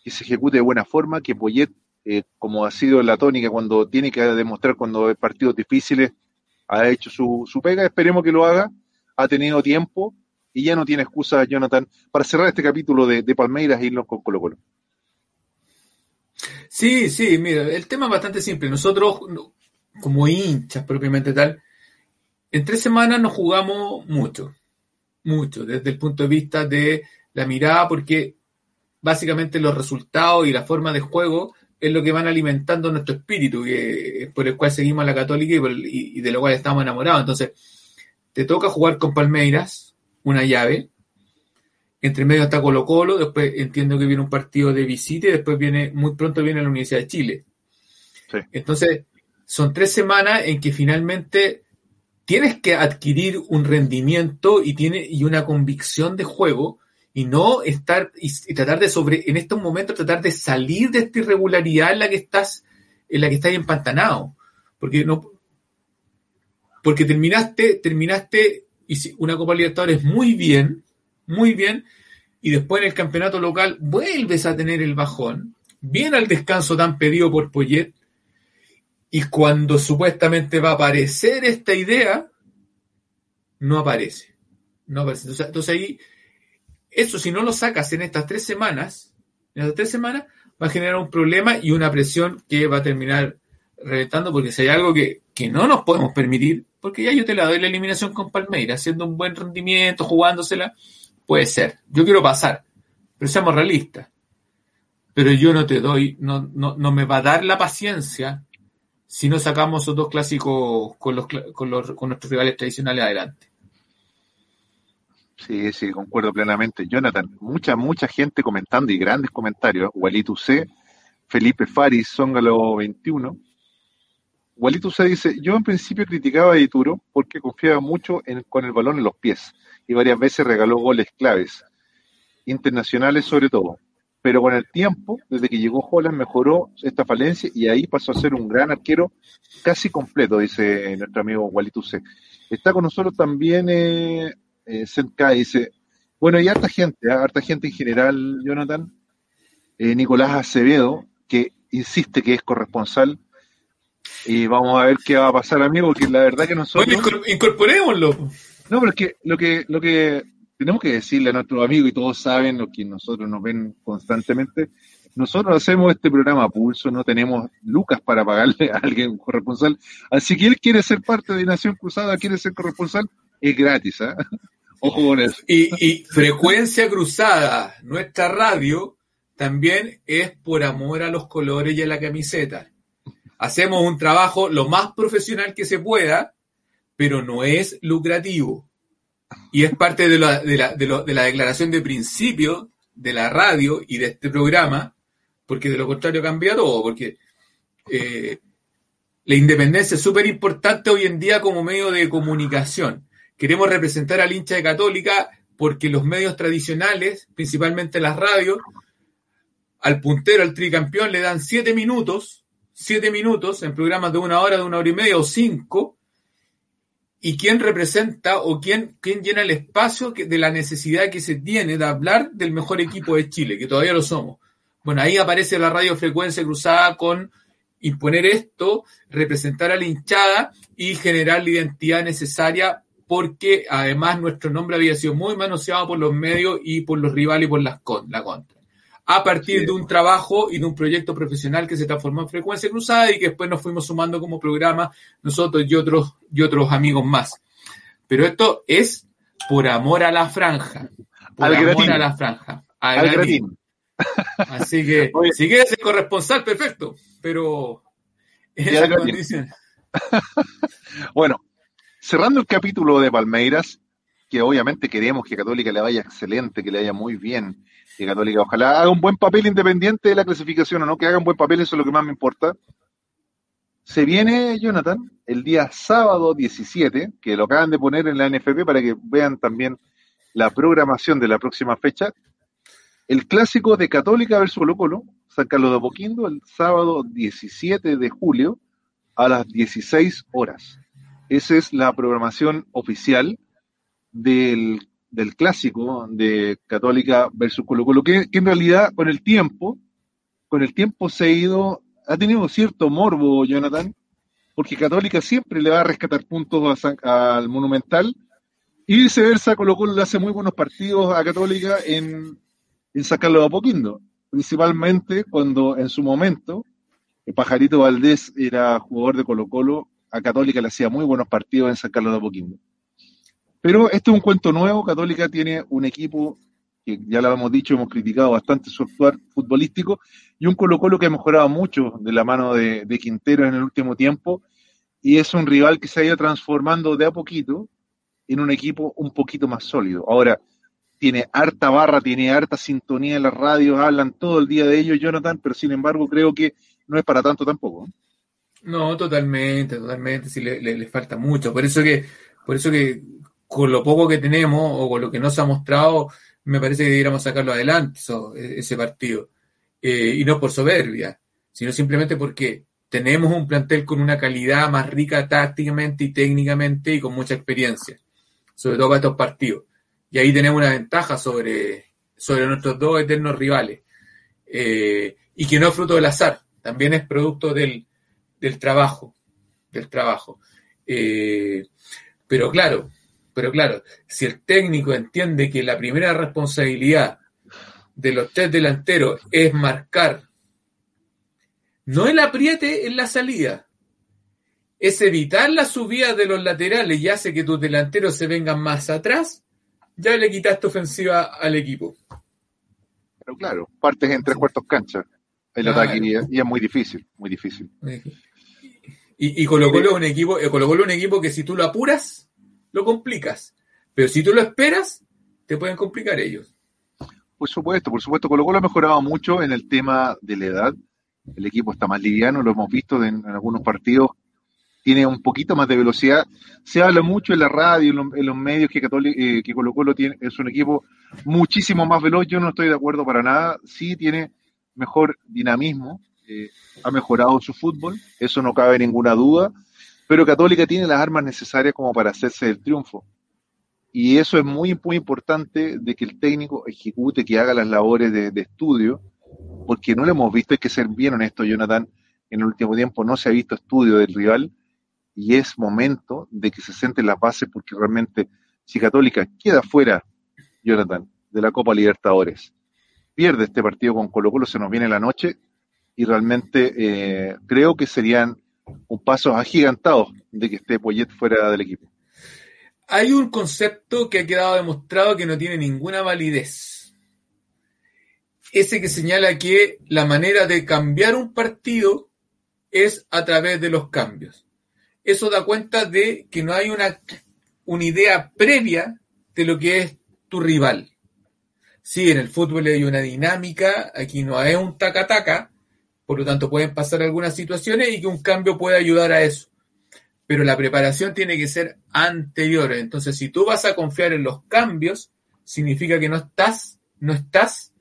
que se ejecute de buena forma, que Poyet, eh, como ha sido la tónica cuando tiene que demostrar cuando hay partidos difíciles, ha hecho su, su pega, esperemos que lo haga, ha tenido tiempo y ya no tiene excusa, Jonathan, para cerrar este capítulo de, Palmeiras e irnos con Colo Colo. Sí, sí, mira, el tema es bastante simple. Nosotros, como hinchas propiamente tal, en tres semanas nos jugamos mucho, mucho, desde el punto de vista de la mirada, porque básicamente los resultados y la forma de juego es lo que van alimentando nuestro espíritu, que, por el cual seguimos a la católica y, y de lo cual estamos enamorados. Entonces, te toca jugar con Palmeiras, una llave, entre medio está Colo Colo, después entiendo que viene un partido de visita y después viene, muy pronto viene la Universidad de Chile. Entonces, son tres semanas en que finalmente tienes que adquirir un rendimiento y, tiene, y una convicción de juego y no estar y, tratar de sobre, en estos momentos tratar de salir de esta irregularidad en la que estás, en la que estás empantanado. Porque no, porque terminaste, terminaste una Copa Libertadores muy bien, muy bien, y después en el campeonato local vuelves a tener el bajón, viene al descanso tan pedido por Poyet, y cuando supuestamente va a aparecer esta idea, no aparece. No aparece. Entonces, ahí, eso si no lo sacas en estas tres semanas, en estas tres semanas, va a generar un problema y una presión que va a terminar reventando, porque si hay algo que, que no nos podemos permitir, porque ya yo te la doy la eliminación con Palmeiras, haciendo un buen rendimiento, jugándosela, puede ser. Yo quiero pasar, pero seamos realistas. Pero yo no te doy, no, no, no me va a dar la paciencia si no sacamos esos dos clásicos con, los, con, los, con nuestros rivales tradicionales adelante. Sí, sí, concuerdo plenamente. Jonathan, mucha, mucha gente comentando y grandes comentarios. Walito C, Felipe Faris, Zóngalo 21, Walito se dice, yo en principio criticaba a Ituro porque confiaba mucho con el balón en los pies y varias veces regaló goles claves, internacionales sobre todo. Pero con el tiempo, desde que llegó Holland, mejoró esta falencia y ahí pasó a ser un gran arquero casi completo, dice nuestro amigo Walito C. Está con nosotros también eh, eh dice, bueno, y harta gente, ¿eh? harta gente en general, Jonathan. Eh, Nicolás Acevedo, que insiste que es corresponsal y vamos a ver qué va a pasar, amigo, porque la verdad que nosotros... Bueno, incorporémoslo. No, pero es que lo que, lo que tenemos que decirle a nuestros amigos, y todos saben, los que nosotros nos ven constantemente, nosotros hacemos este programa a pulso, no tenemos lucas para pagarle a alguien corresponsal. Así que él quiere ser parte de Nación Cruzada, quiere ser corresponsal, es gratis, ¿ah? Ojo con eso. Y, y Frecuencia Cruzada, nuestra radio, también es por amor a los colores y a la camiseta hacemos un trabajo lo más profesional que se pueda, pero no es lucrativo. Y es parte de la, de la, de la declaración de principio de la radio y de este programa, porque de lo contrario cambia todo, porque eh, la independencia es súper importante hoy en día como medio de comunicación. Queremos representar al hincha de Católica porque los medios tradicionales, principalmente las radios, al puntero, al tricampeón, le dan siete minutos siete minutos en programas de una hora, de una hora y media o cinco, y quién representa o quién, quién llena el espacio de la necesidad que se tiene de hablar del mejor equipo de Chile, que todavía lo somos. Bueno, ahí aparece la radiofrecuencia cruzada con imponer esto, representar a la hinchada y generar la identidad necesaria porque además nuestro nombre había sido muy manoseado por los medios y por los rivales y por las la contra a partir de un trabajo y de un proyecto profesional que se transformó en Frecuencia Cruzada y que después nos fuimos sumando como programa nosotros y otros, y otros amigos más. Pero esto es por amor a la franja. Por amor a la franja. Al, Así que, si quieres ser corresponsal, perfecto. Pero en bueno, cerrando el capítulo de Palmeiras, que obviamente queremos que Católica le vaya excelente, que le vaya muy bien, Católica ojalá haga un buen papel independiente de la clasificación o no, que haga un buen papel, eso es lo que más me importa. Se viene, Jonathan, el día sábado 17, que lo acaban de poner en la NFP para que vean también la programación de la próxima fecha. El clásico de Católica versus Colo Colo, San Carlos de Apoquindo, el sábado 17 de julio a las 16 horas. Esa es la programación oficial del del clásico de Católica versus Colo Colo, que, en realidad con el tiempo, con el tiempo se ha ido, ha tenido cierto morbo, Jonathan, porque Católica siempre le va a rescatar puntos al Monumental y viceversa, Colo Colo le hace muy buenos partidos a Católica en, en sacarlo a Poquindo, principalmente cuando en su momento el Pajarito Valdés era jugador de Colo Colo, a Católica le hacía muy buenos partidos en sacarlo de Apoquindo. Pero este es un cuento nuevo. Católica tiene un equipo que ya lo hemos dicho, hemos criticado bastante su actuar futbolístico, y un Colo Colo que ha mejorado mucho de la mano de, de Quintero en el último tiempo, y es un rival que se ha ido transformando de a poquito en un equipo un poquito más sólido. Ahora, tiene harta barra, tiene harta sintonía en las radios, hablan todo el día de ellos, Jonathan, pero sin embargo creo que no es para tanto tampoco. No, totalmente, totalmente, sí le, le, falta mucho. Por eso que, por eso que con lo poco que tenemos o con lo que nos ha mostrado, me parece que deberíamos sacarlo adelante e, ese partido. Eh, y no por soberbia, sino simplemente porque tenemos un plantel con una calidad más rica tácticamente y técnicamente y con mucha experiencia, sobre todo para estos partidos. Y ahí tenemos una ventaja sobre, sobre nuestros dos eternos rivales. Eh, y que no es fruto del azar, también es producto del, del trabajo, del trabajo. Eh, pero claro, pero claro, si el técnico entiende que la primera responsabilidad de los tres delanteros es marcar, no el apriete en la salida, es evitar la subida de los laterales y hace que tus delanteros se vengan más atrás, ya le quitaste ofensiva al equipo. Pero claro, partes en tres cuartos cancha el ataque y es muy difícil, muy difícil. Y, y Colo Colo es un equipo, eh, Colo un equipo que si tú lo apuras, lo complicas. Pero si tú lo esperas, te pueden complicar ellos. Por supuesto, por supuesto. Colo Colo ha mejorado mucho en el tema de la edad. El equipo está más liviano, lo hemos visto en, algunos partidos. Tiene un poquito más de velocidad. Se habla mucho en la radio, en, los, medios, que, eh, que Colo Colo tiene, es un equipo muchísimo más veloz. Yo no estoy de acuerdo para nada. Sí tiene mejor dinamismo, eh, ha mejorado su fútbol, eso no cabe ninguna duda, pero Católica tiene las armas necesarias como para hacerse el triunfo. Y eso es muy, muy importante de que el técnico ejecute, que haga las labores de, estudio, porque no lo hemos visto, hay que ser bien honesto, Jonathan, en el último tiempo no se ha visto estudio del rival y es momento de que se sienten las bases porque realmente si Católica queda fuera, Jonathan, de la Copa Libertadores, pierde este partido con Colo Colo, se nos viene la noche, y realmente eh, creo que serían un paso agigantado de que esté Poyet fuera del equipo. Hay un concepto que ha quedado demostrado que no tiene ninguna validez. Ese que señala que la manera de cambiar un partido es a través de los cambios. Eso da cuenta de que no hay una, una idea previa de lo que es tu rival. Sí, en el fútbol hay una dinámica, aquí no hay un taca-taca, por lo tanto pueden pasar algunas situaciones y que un cambio puede ayudar a eso. Pero la preparación tiene que ser anterior. Entonces, si tú vas a confiar en los cambios, significa que no estás, no estás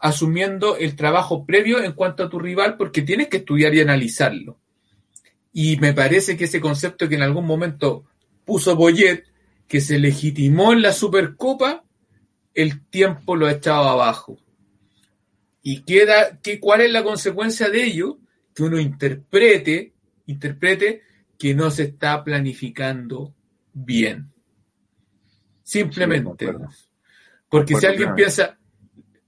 asumiendo el trabajo previo en cuanto a tu rival porque tienes que estudiar y analizarlo. Y me parece que ese concepto que en algún momento puso Boyet, que se legitimó en la Supercopa, el tiempo lo ha echado abajo. ¿Y queda, qué, cuál es la consecuencia de ello? Que uno interprete, interprete que no se está planificando bien. Simplemente. Porque si alguien piensa,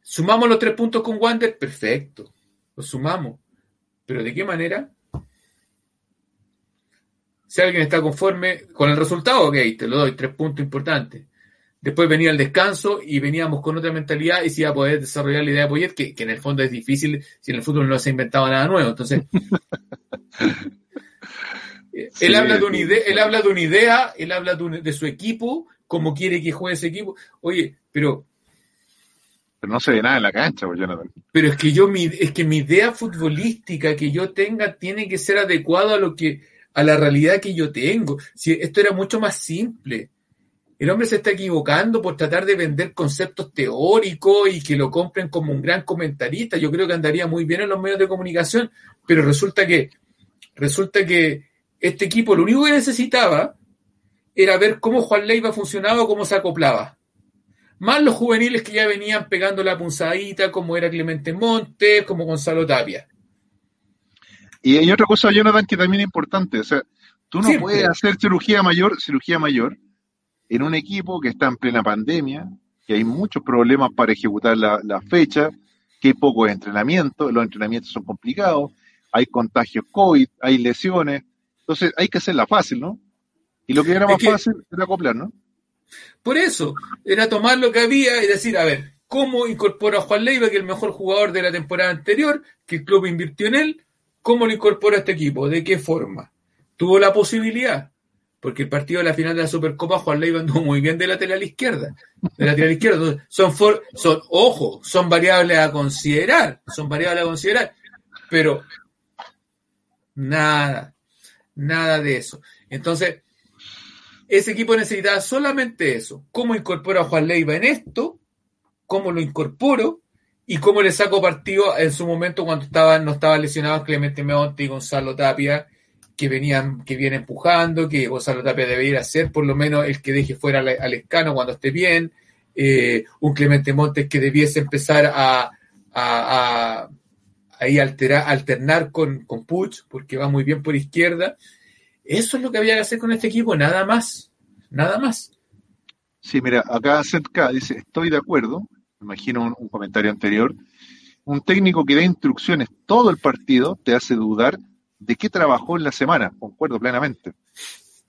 sumamos los tres puntos con Wander, perfecto, los sumamos. Pero ¿de qué manera? Si alguien está conforme con el resultado, ok, te lo doy, tres puntos importantes. Después venía el descanso y veníamos con otra mentalidad y se iba a poder desarrollar la idea de Poyet, que, en el fondo es difícil si en el fútbol no se ha inventado nada nuevo. Entonces, él, habla de una idea, él habla de una idea, él habla de, su equipo, cómo quiere que juegue ese equipo. Oye, pero pero no se ve nada en la cancha, pues, Pero es que yo, mi, es que mi idea futbolística que yo tenga tiene que ser adecuada a lo que, a la realidad que yo tengo. Si esto era mucho más simple. El hombre se está equivocando por tratar de vender conceptos teóricos y que lo compren como un gran comentarista. Yo creo que andaría muy bien en los medios de comunicación, pero resulta que, resulta que este equipo lo único que necesitaba era ver cómo Juan Leiva funcionaba o cómo se acoplaba. Más los juveniles que ya venían pegando la punzadita, como era Clemente Montes, como Gonzalo Tapia. Y hay otra cosa, Jonathan, que también es importante. O sea, tú no puedes hacer cirugía mayor, cirugía mayor, en un equipo que está en plena pandemia, que hay muchos problemas para ejecutar la, fecha, que hay poco entrenamiento, los entrenamientos son complicados, hay contagios COVID, hay lesiones, entonces hay que hacerla fácil, ¿no? Y lo que era más fácil era acoplar, ¿no? Por eso, era tomar lo que había y decir, a ver, ¿cómo incorpora a Juan Leiva, que es el mejor jugador de la temporada anterior, que el club invirtió en él? ¿Cómo lo incorpora a este equipo? ¿De qué forma? Tuvo la posibilidad, porque el partido de la final de la Supercopa, Juan Leiva anduvo muy bien de lateral izquierda. De lateral izquierda. son, son, ojo, son variables a considerar, son variables a considerar, pero nada, nada de eso. Entonces, ese equipo necesitaba solamente eso. ¿Cómo incorporo a Juan Leiva en esto? ¿Cómo lo incorporo? ¿Y cómo le saco partido en su momento cuando estaban, no estaban lesionados Clemente Meonte y Gonzalo Tapia, que venían, que viene empujando, que Gonzalo Tapia debería ser por lo menos el que deje fuera al, escano cuando esté bien, eh, un Clemente Montes que debiese empezar a, a, alterar, alternar con, con Puch, porque va muy bien por izquierda. Eso es lo que había que hacer con este equipo, nada más, nada más. Sí, mira, acá Setka dice, estoy de acuerdo, imagino un, comentario anterior, un técnico que da instrucciones todo el partido te hace dudar de qué trabajó en la semana, concuerdo plenamente.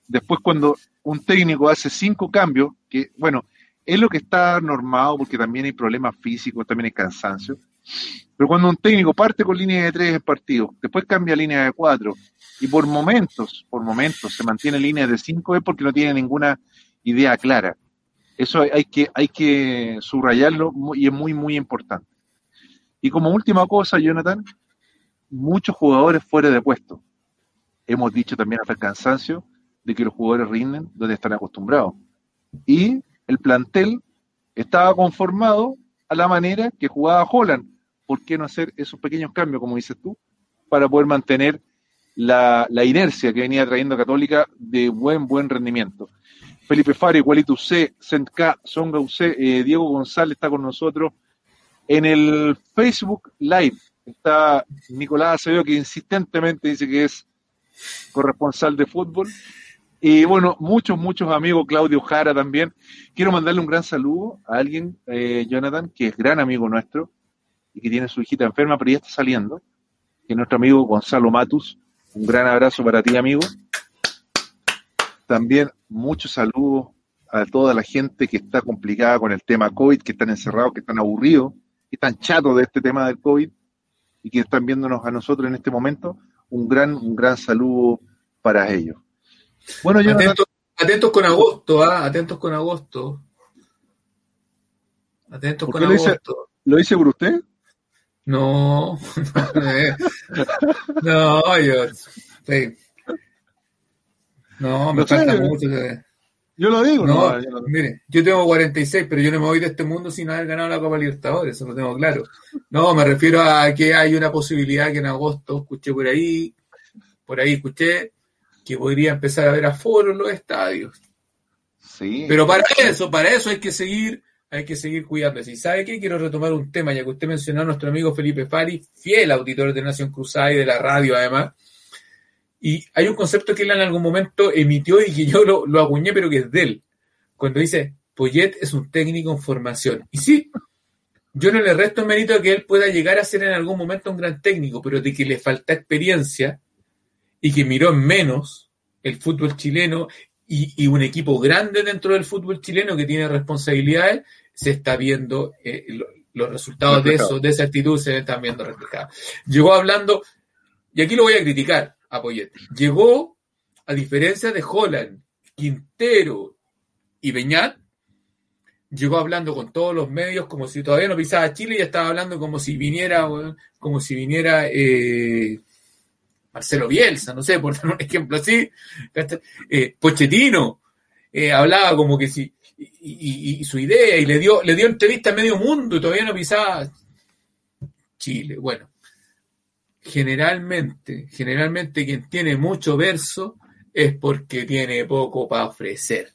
Después cuando un técnico hace cinco cambios, que bueno, es lo que está normado porque también hay problemas físicos, también hay cansancio, pero cuando un técnico parte con línea de tres en partido, después cambia a línea de cuatro, y por momentos, por momentos se mantiene en línea de 5 es porque no tiene ninguna idea clara. Eso hay que, hay que subrayarlo y es muy, muy importante. Y como última cosa, Jonathan, muchos jugadores fuera de puesto. Hemos dicho también hasta el cansancio de que los jugadores rinden donde están acostumbrados. Y el plantel estaba conformado a la manera que jugaba Holland. ¿Por qué no hacer esos pequeños cambios, como dices tú, para poder mantener la, inercia que venía trayendo Católica de buen, buen rendimiento. Felipe Fari, Igualito C, Sentka, Songa UC, eh, Diego González está con nosotros. En el Facebook Live está Nicolás Acevedo, que insistentemente dice que es corresponsal de fútbol. Y bueno, muchos, muchos amigos, Claudio Jara también. Quiero mandarle un gran saludo a alguien, eh, Jonathan, que es gran amigo nuestro y que tiene su hijita enferma, pero ya está saliendo, que es nuestro amigo Gonzalo Matus, un gran abrazo para ti, amigo. También muchos saludos a toda la gente que está complicada con el tema COVID, que están encerrados, que están aburridos, que están chatos de este tema del COVID y que están viéndonos a nosotros en este momento. Un gran, un gran saludo para ellos. Bueno, yo atentos, con agosto, ¿ah? atentos con agosto. Atentos con agosto. ¿Lo dice por usted? No, no, yo. No, me falta mucho. Yo lo digo, no, Mire, yo tengo 46, pero yo no me voy de este mundo sin haber ganado la Copa Libertadores, eso lo tengo claro. No, me refiero a que hay una posibilidad que en agosto escuché por ahí, por ahí escuché que podría empezar a ver a foro en los estadios. Sí. Pero para eso, para eso hay que seguir hay que seguir cuidándose. ¿Y sabe qué? Quiero retomar un tema, ya que usted mencionó a nuestro amigo Felipe Fari, fiel auditor de Nación Cruzada y de la radio además. Y hay un concepto que él en algún momento emitió y que yo lo, lo acuñé, pero que es de él. Cuando dice, Poyet es un técnico en formación. Y sí, yo no le resto el mérito de que él pueda llegar a ser en algún momento un gran técnico, pero de que le falta experiencia y que miró en menos el fútbol chileno y, y, un equipo grande dentro del fútbol chileno que tiene responsabilidades, se está viendo, eh, los resultados de eso, de esa actitud se están viendo reflejados. Llegó hablando, y aquí lo voy a criticar a llegó, a diferencia de Holland, Quintero y Beñat, llegó hablando con todos los medios como si todavía no pisaba Chile y estaba hablando como si viniera, como si viniera eh, Marcelo Bielsa, no sé, por dar un ejemplo así, eh, Pochettino, hablaba como que si y, su idea y le dio, le dio entrevista a medio mundo y todavía no pisaba Chile. Bueno, generalmente, generalmente quien tiene mucho verso es porque tiene poco para ofrecer.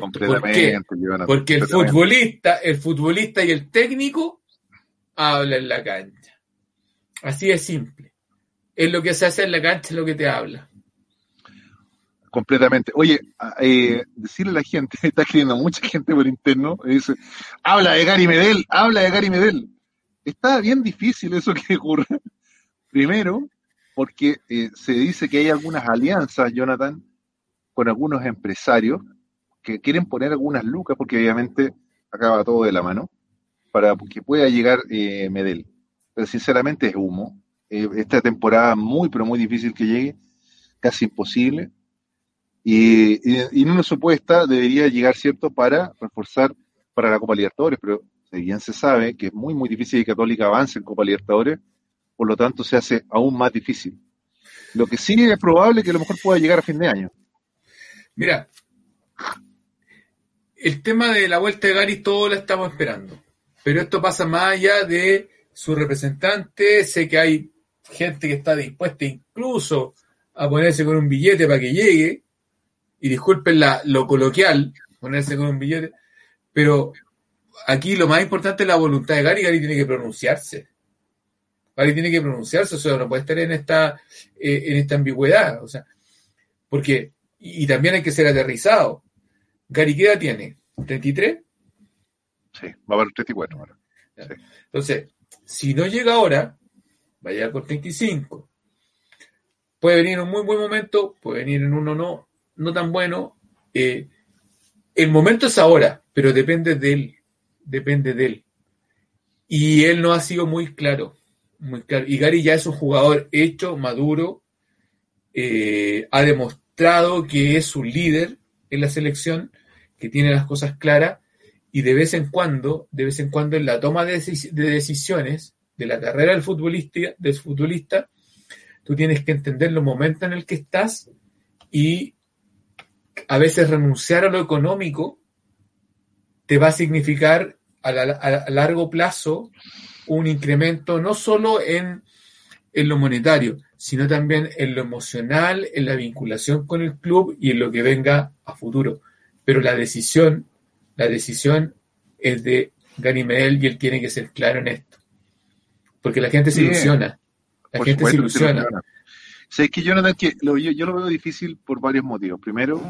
¿Por qué? Porque el futbolista, el futbolista y el técnico hablan en la cancha. Así es simple. Es lo que se hace en la cancha, es lo que te habla completamente. Oye, eh, decirle a la gente, está escribiendo mucha gente por interno, dice, habla de Gary Medel, habla de Gary Medel. Está bien difícil eso que ocurra. Primero, porque eh, se dice que hay algunas alianzas, Jonathan, con algunos empresarios que quieren poner algunas lucas, porque obviamente acaba todo de la mano, para que pueda llegar eh, Medel. Pero sinceramente es humo. Eh, esta temporada muy, pero muy difícil que llegue, casi imposible. Y, y, en una supuesta debería llegar, ¿cierto?, para reforzar para la Copa Libertadores, pero bien se sabe que es muy, muy difícil que Católica avance en Copa Libertadores, por lo tanto se hace aún más difícil. Lo que sí es probable que a lo mejor pueda llegar a fin de año. Mira, el tema de la vuelta de Gary todo lo estamos esperando, pero esto pasa más allá de su representante, sé que hay gente que está dispuesta incluso a ponerse con un billete para que llegue, y disculpen la, lo coloquial, ponerse con un billete, pero aquí lo más importante es la voluntad de Gary, Gary tiene que pronunciarse. Gary tiene que pronunciarse, o sea, no puede estar en esta, eh, en esta ambigüedad, o sea, porque, y, también hay que ser aterrizado. Gary, ¿qué edad tiene? ¿33? Sí, va a haber 34 ahora. Entonces, si no llega ahora, va a llegar con 35. Puede venir en un muy buen momento, puede venir en uno no, no tan bueno. Eh, el momento es ahora, pero depende de él. Depende de él. Y él no ha sido muy claro. Muy claro. Y Gary ya es un jugador hecho, maduro. Eh, ha demostrado que es un líder en la selección, que tiene las cosas claras. Y de vez en cuando, de vez en cuando en la toma de, decisiones de la carrera del futbolista, del futbolista, tú tienes que entender los momentos en el que estás y a veces renunciar a lo económico te va a significar a, largo plazo un incremento no solo en, en, lo monetario, sino también en lo emocional, en la vinculación con el club y en lo que venga a futuro. Pero la decisión, la decisión es de Gary Medel y él tiene que ser claro en esto. Porque la gente se ilusiona. La gente se ilusiona. Sé que yo, que yo, yo, lo veo difícil por varios motivos. Primero,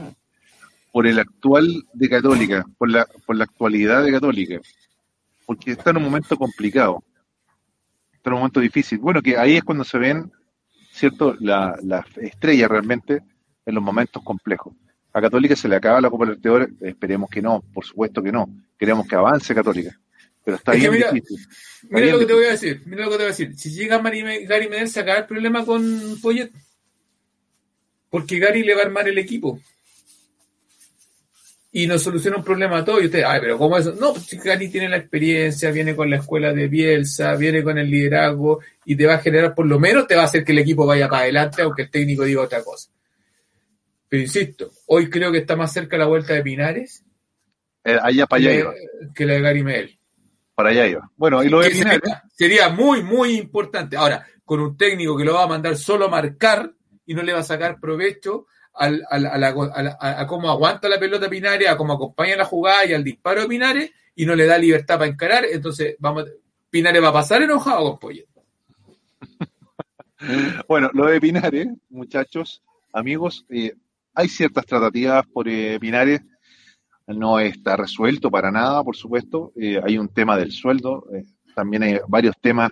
por el actual de Católica, por la, por la actualidad de Católica, porque está en un momento complicado, está en un momento difícil. Bueno, que ahí es cuando se ven, ¿cierto?, las la estrellas realmente en los momentos complejos. A Católica se le acaba la Copa Libertadores, esperemos que no, por supuesto que no, queremos que avance Católica. Pero está bien difícil. mira lo que te voy a decir, mira lo que te voy a decir. Si llega Gary Medel, se acaba el problema con Poyet. Porque Gary le va a armar el equipo y nos soluciona un problema a todos. Y usted, ay, pero ¿cómo eso? No, pues Gary tiene la experiencia, viene con la escuela de Bielsa, viene con el liderazgo y te va a generar, por lo menos te va a hacer que el equipo vaya para adelante, aunque el técnico diga otra cosa. Pero insisto, hoy creo que está más cerca la vuelta de Pinares. Eh, allá para allá iba. Que la de Gary Mel. Para allá iba. Bueno, y lo de Pinares. Sería, sería muy, muy importante. Ahora, con un técnico que lo va a mandar solo a marcar y no le va a sacar provecho al, a, la, a, cómo aguanta la pelota Pinares, a cómo acompaña la jugada y al disparo de Pinares y no le da libertad para encarar, entonces vamos, Pinares va a pasar enojado con Poyet. bueno, lo de Pinares, muchachos, amigos, eh, hay ciertas tratativas por eh, Pinares, no está resuelto para nada, por supuesto, eh, hay un tema del sueldo, también hay varios temas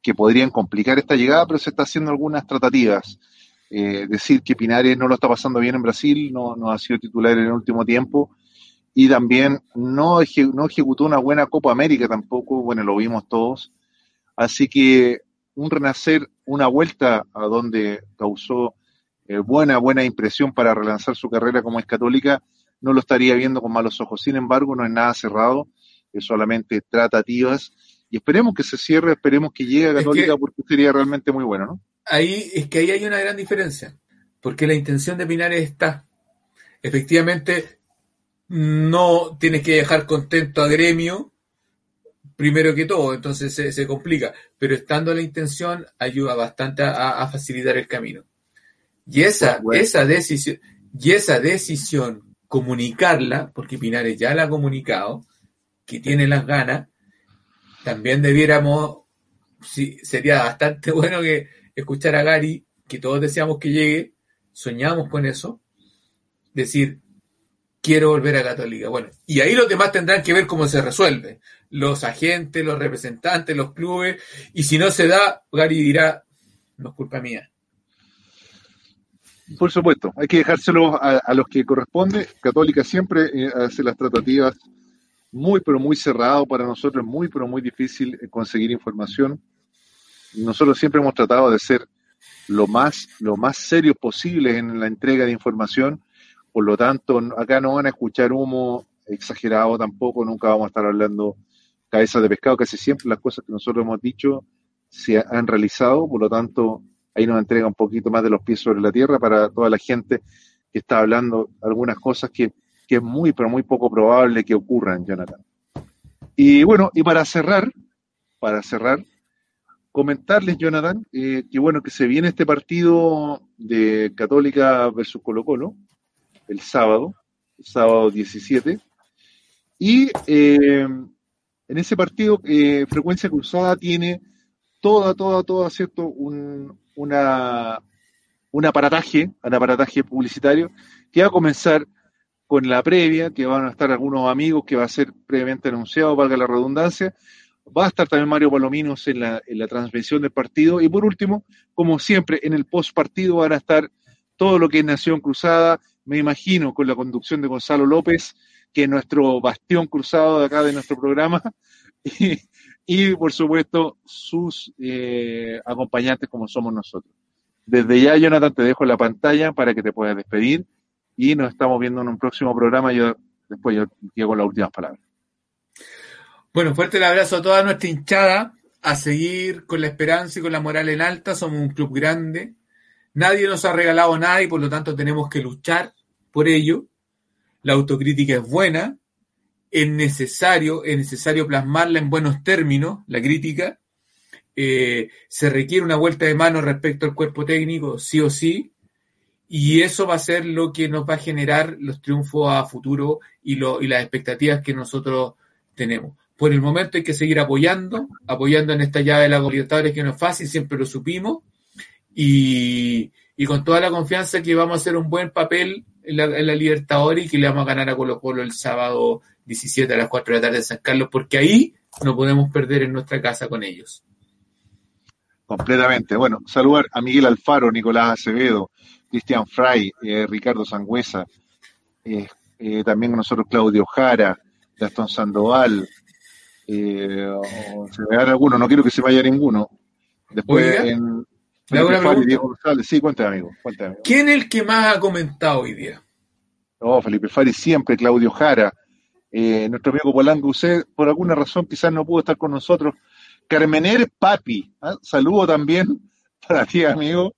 que podrían complicar esta llegada, pero se está haciendo algunas tratativas. Eh, decir que Pinares no lo está pasando bien en Brasil, no, no ha sido titular en el último tiempo y también no, no ejecutó una buena Copa América tampoco, bueno, lo vimos todos. Así que un renacer, una vuelta a donde causó eh, buena, buena impresión para relanzar su carrera como es católica, no lo estaría viendo con malos ojos. Sin embargo, no es nada cerrado, es solamente tratativas y esperemos que se cierre, esperemos que llegue a Católica porque sería realmente muy bueno, ¿no? Ahí es que ahí hay una gran diferencia, porque la intención de Pinares está, efectivamente, no tienes que dejar contento a gremio, primero que todo, entonces se, complica, pero estando la intención ayuda bastante a, facilitar el camino. Y esa, esa decisión, y esa decisión, comunicarla, porque Pinares ya la ha comunicado, que tiene las ganas, también debiéramos, sí, sería bastante bueno que escuchar a Gary, que todos deseamos que llegue, soñamos con eso, decir, quiero volver a Católica. Bueno, y ahí los demás tendrán que ver cómo se resuelve. Los agentes, los representantes, los clubes, y si no se da, Gary dirá, no es culpa mía. Por supuesto, hay que dejárselo a, los que corresponde. Católica siempre eh, hace las tratativas muy, pero muy cerrado. Para nosotros es muy, pero muy difícil eh, conseguir información. Nosotros siempre hemos tratado de ser lo más, lo más serios posible en la entrega de información. Por lo tanto, acá no van a escuchar humo exagerado tampoco. Nunca vamos a estar hablando cabezas de pescado. Casi siempre las cosas que nosotros hemos dicho se han realizado. Por lo tanto, ahí nos entrega un poquito más de los pies sobre la tierra para toda la gente que está hablando algunas cosas que, es muy, pero muy poco probable que ocurran, Jonathan. Y bueno, y para cerrar, para cerrar, comentarles, Jonathan, eh, que bueno, que se viene este partido de Católica versus Colo Colo, el sábado, el sábado 17, y eh, en ese partido eh, Frecuencia Cruzada tiene toda, toda, toda, ¿cierto? Un, una, un aparataje, un aparataje publicitario que va a comenzar con la previa, que van a estar algunos amigos, que va a ser previamente anunciado, valga la redundancia. Va a estar también Mario Palominos en la, transmisión del partido. Y por último, como siempre, en el post partido van a estar todo lo que es Nación Cruzada, me imagino, con la conducción de Gonzalo López, que es nuestro bastión cruzado de acá de nuestro programa, y, por supuesto sus eh, acompañantes como somos nosotros. Desde ya, Jonathan, te dejo la pantalla para que te puedas despedir y nos estamos viendo en un próximo programa. Yo después yo llego las últimas palabras. Bueno, fuerte el abrazo a toda nuestra hinchada, a seguir con la esperanza y con la moral en alta. Somos un club grande. Nadie nos ha regalado nada y por lo tanto tenemos que luchar por ello. La autocrítica es buena, es necesario, es necesario plasmarla en buenos términos, la crítica. Eh, se requiere una vuelta de mano respecto al cuerpo técnico, sí o sí, y eso va a ser lo que nos va a generar los triunfos a futuro y, lo, y las expectativas que nosotros tenemos. Por el momento hay que seguir apoyando, apoyando en esta llave de la Libertadores que no es fácil, siempre lo supimos, y, con toda la confianza que vamos a hacer un buen papel en la, en la Libertadores y que le vamos a ganar a Colo Colo el sábado 17 a las 4 de la tarde en San Carlos, porque ahí no podemos perder en nuestra casa con ellos. Completamente. Bueno, saludar a Miguel Alfaro, Nicolás Acevedo, Cristian Fray, eh, Ricardo Sangüesa, eh, eh, también con nosotros Claudio Jara, Gastón Sandoval, oh, se me alguno, no quiero que se vaya ninguno. Después en Felipe Fari, Diego González. Sí, cuéntame amigo, cuéntame, amigo. ¿Quién es el que más ha comentado hoy día? Oh, Felipe Fari siempre, Claudio Jara, eh, nuestro amigo Polanco, usted por alguna razón quizás no pudo estar con nosotros. Carmener Papi, ¿ah? saludo también para ti, amigo.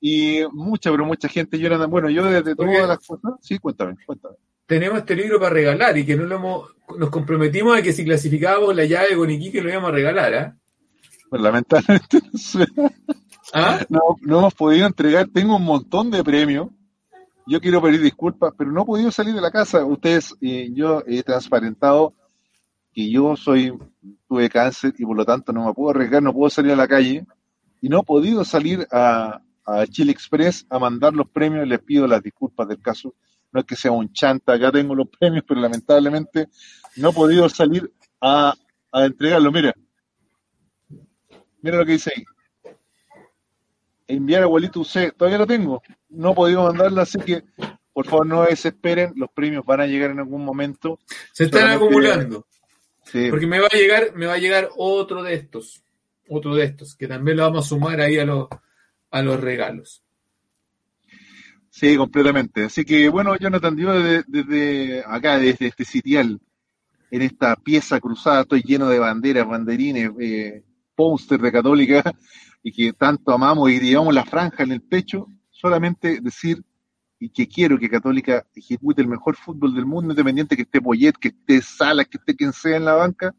Y mucha, pero mucha gente llora. Bueno, yo desde todas las cosas. Sí, cuéntame, cuéntame. Tenemos este libro para regalar y que no lo hemos, nos comprometimos a que si clasificábamos la llave con Iquique lo íbamos a regalar, ¿ah? Pues lamentablemente ¿Ah? no, no hemos podido entregar. Tengo un montón de premios yo quiero pedir disculpas, pero no he podido salir de la casa. Ustedes, eh, yo he transparentado que yo soy, tuve cáncer y por lo tanto no me puedo arriesgar, no puedo salir a la calle y no he podido salir a, Chile Express a mandar los premios. Les pido las disculpas del caso. No es que sea un chanta, acá tengo los premios, pero lamentablemente no he podido salir a, a entregarlo. Mira, mira lo que dice ahí enviar abuelito UC, todavía lo tengo, no he podido mandarla, así que por favor no desesperen, los premios van a llegar en algún momento. Se están acumulando. Porque me va a llegar, me va a llegar otro de estos, otro de estos, que también lo vamos a sumar ahí a los, a los regalos. Sí, completamente. Así que bueno, Jonathan, yo desde, desde acá, desde este sitial, en esta pieza cruzada, estoy lleno de banderas, banderines, eh, póster de Católica, y que tanto amamos y llevamos la franja en el pecho, solamente decir y que quiero que Católica ejecute el mejor fútbol del mundo, independiente que esté Poyet, que esté Salas, que esté quien sea en la banca,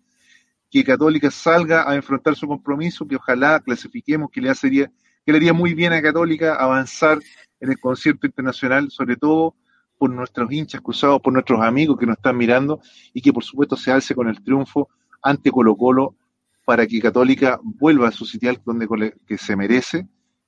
que Católica salga a enfrentar su compromiso, que ojalá clasifiquemos, que le haría, que le haría muy bien a Católica avanzar en el concierto internacional, sobre todo por nuestros hinchas cruzados, por nuestros amigos que nos están mirando, y que por supuesto se alce con el triunfo ante Colo Colo para que Católica vuelva a su sitial donde que se merece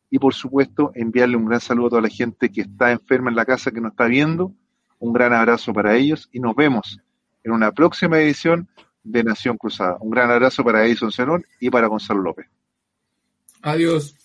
y por supuesto enviarle un gran saludo a toda la gente que está enferma en la casa que nos está viendo, un gran abrazo para ellos y nos vemos en una próxima edición de Nación Cruzada. Un gran abrazo para Edison Zenón y para Gonzalo López. Adiós.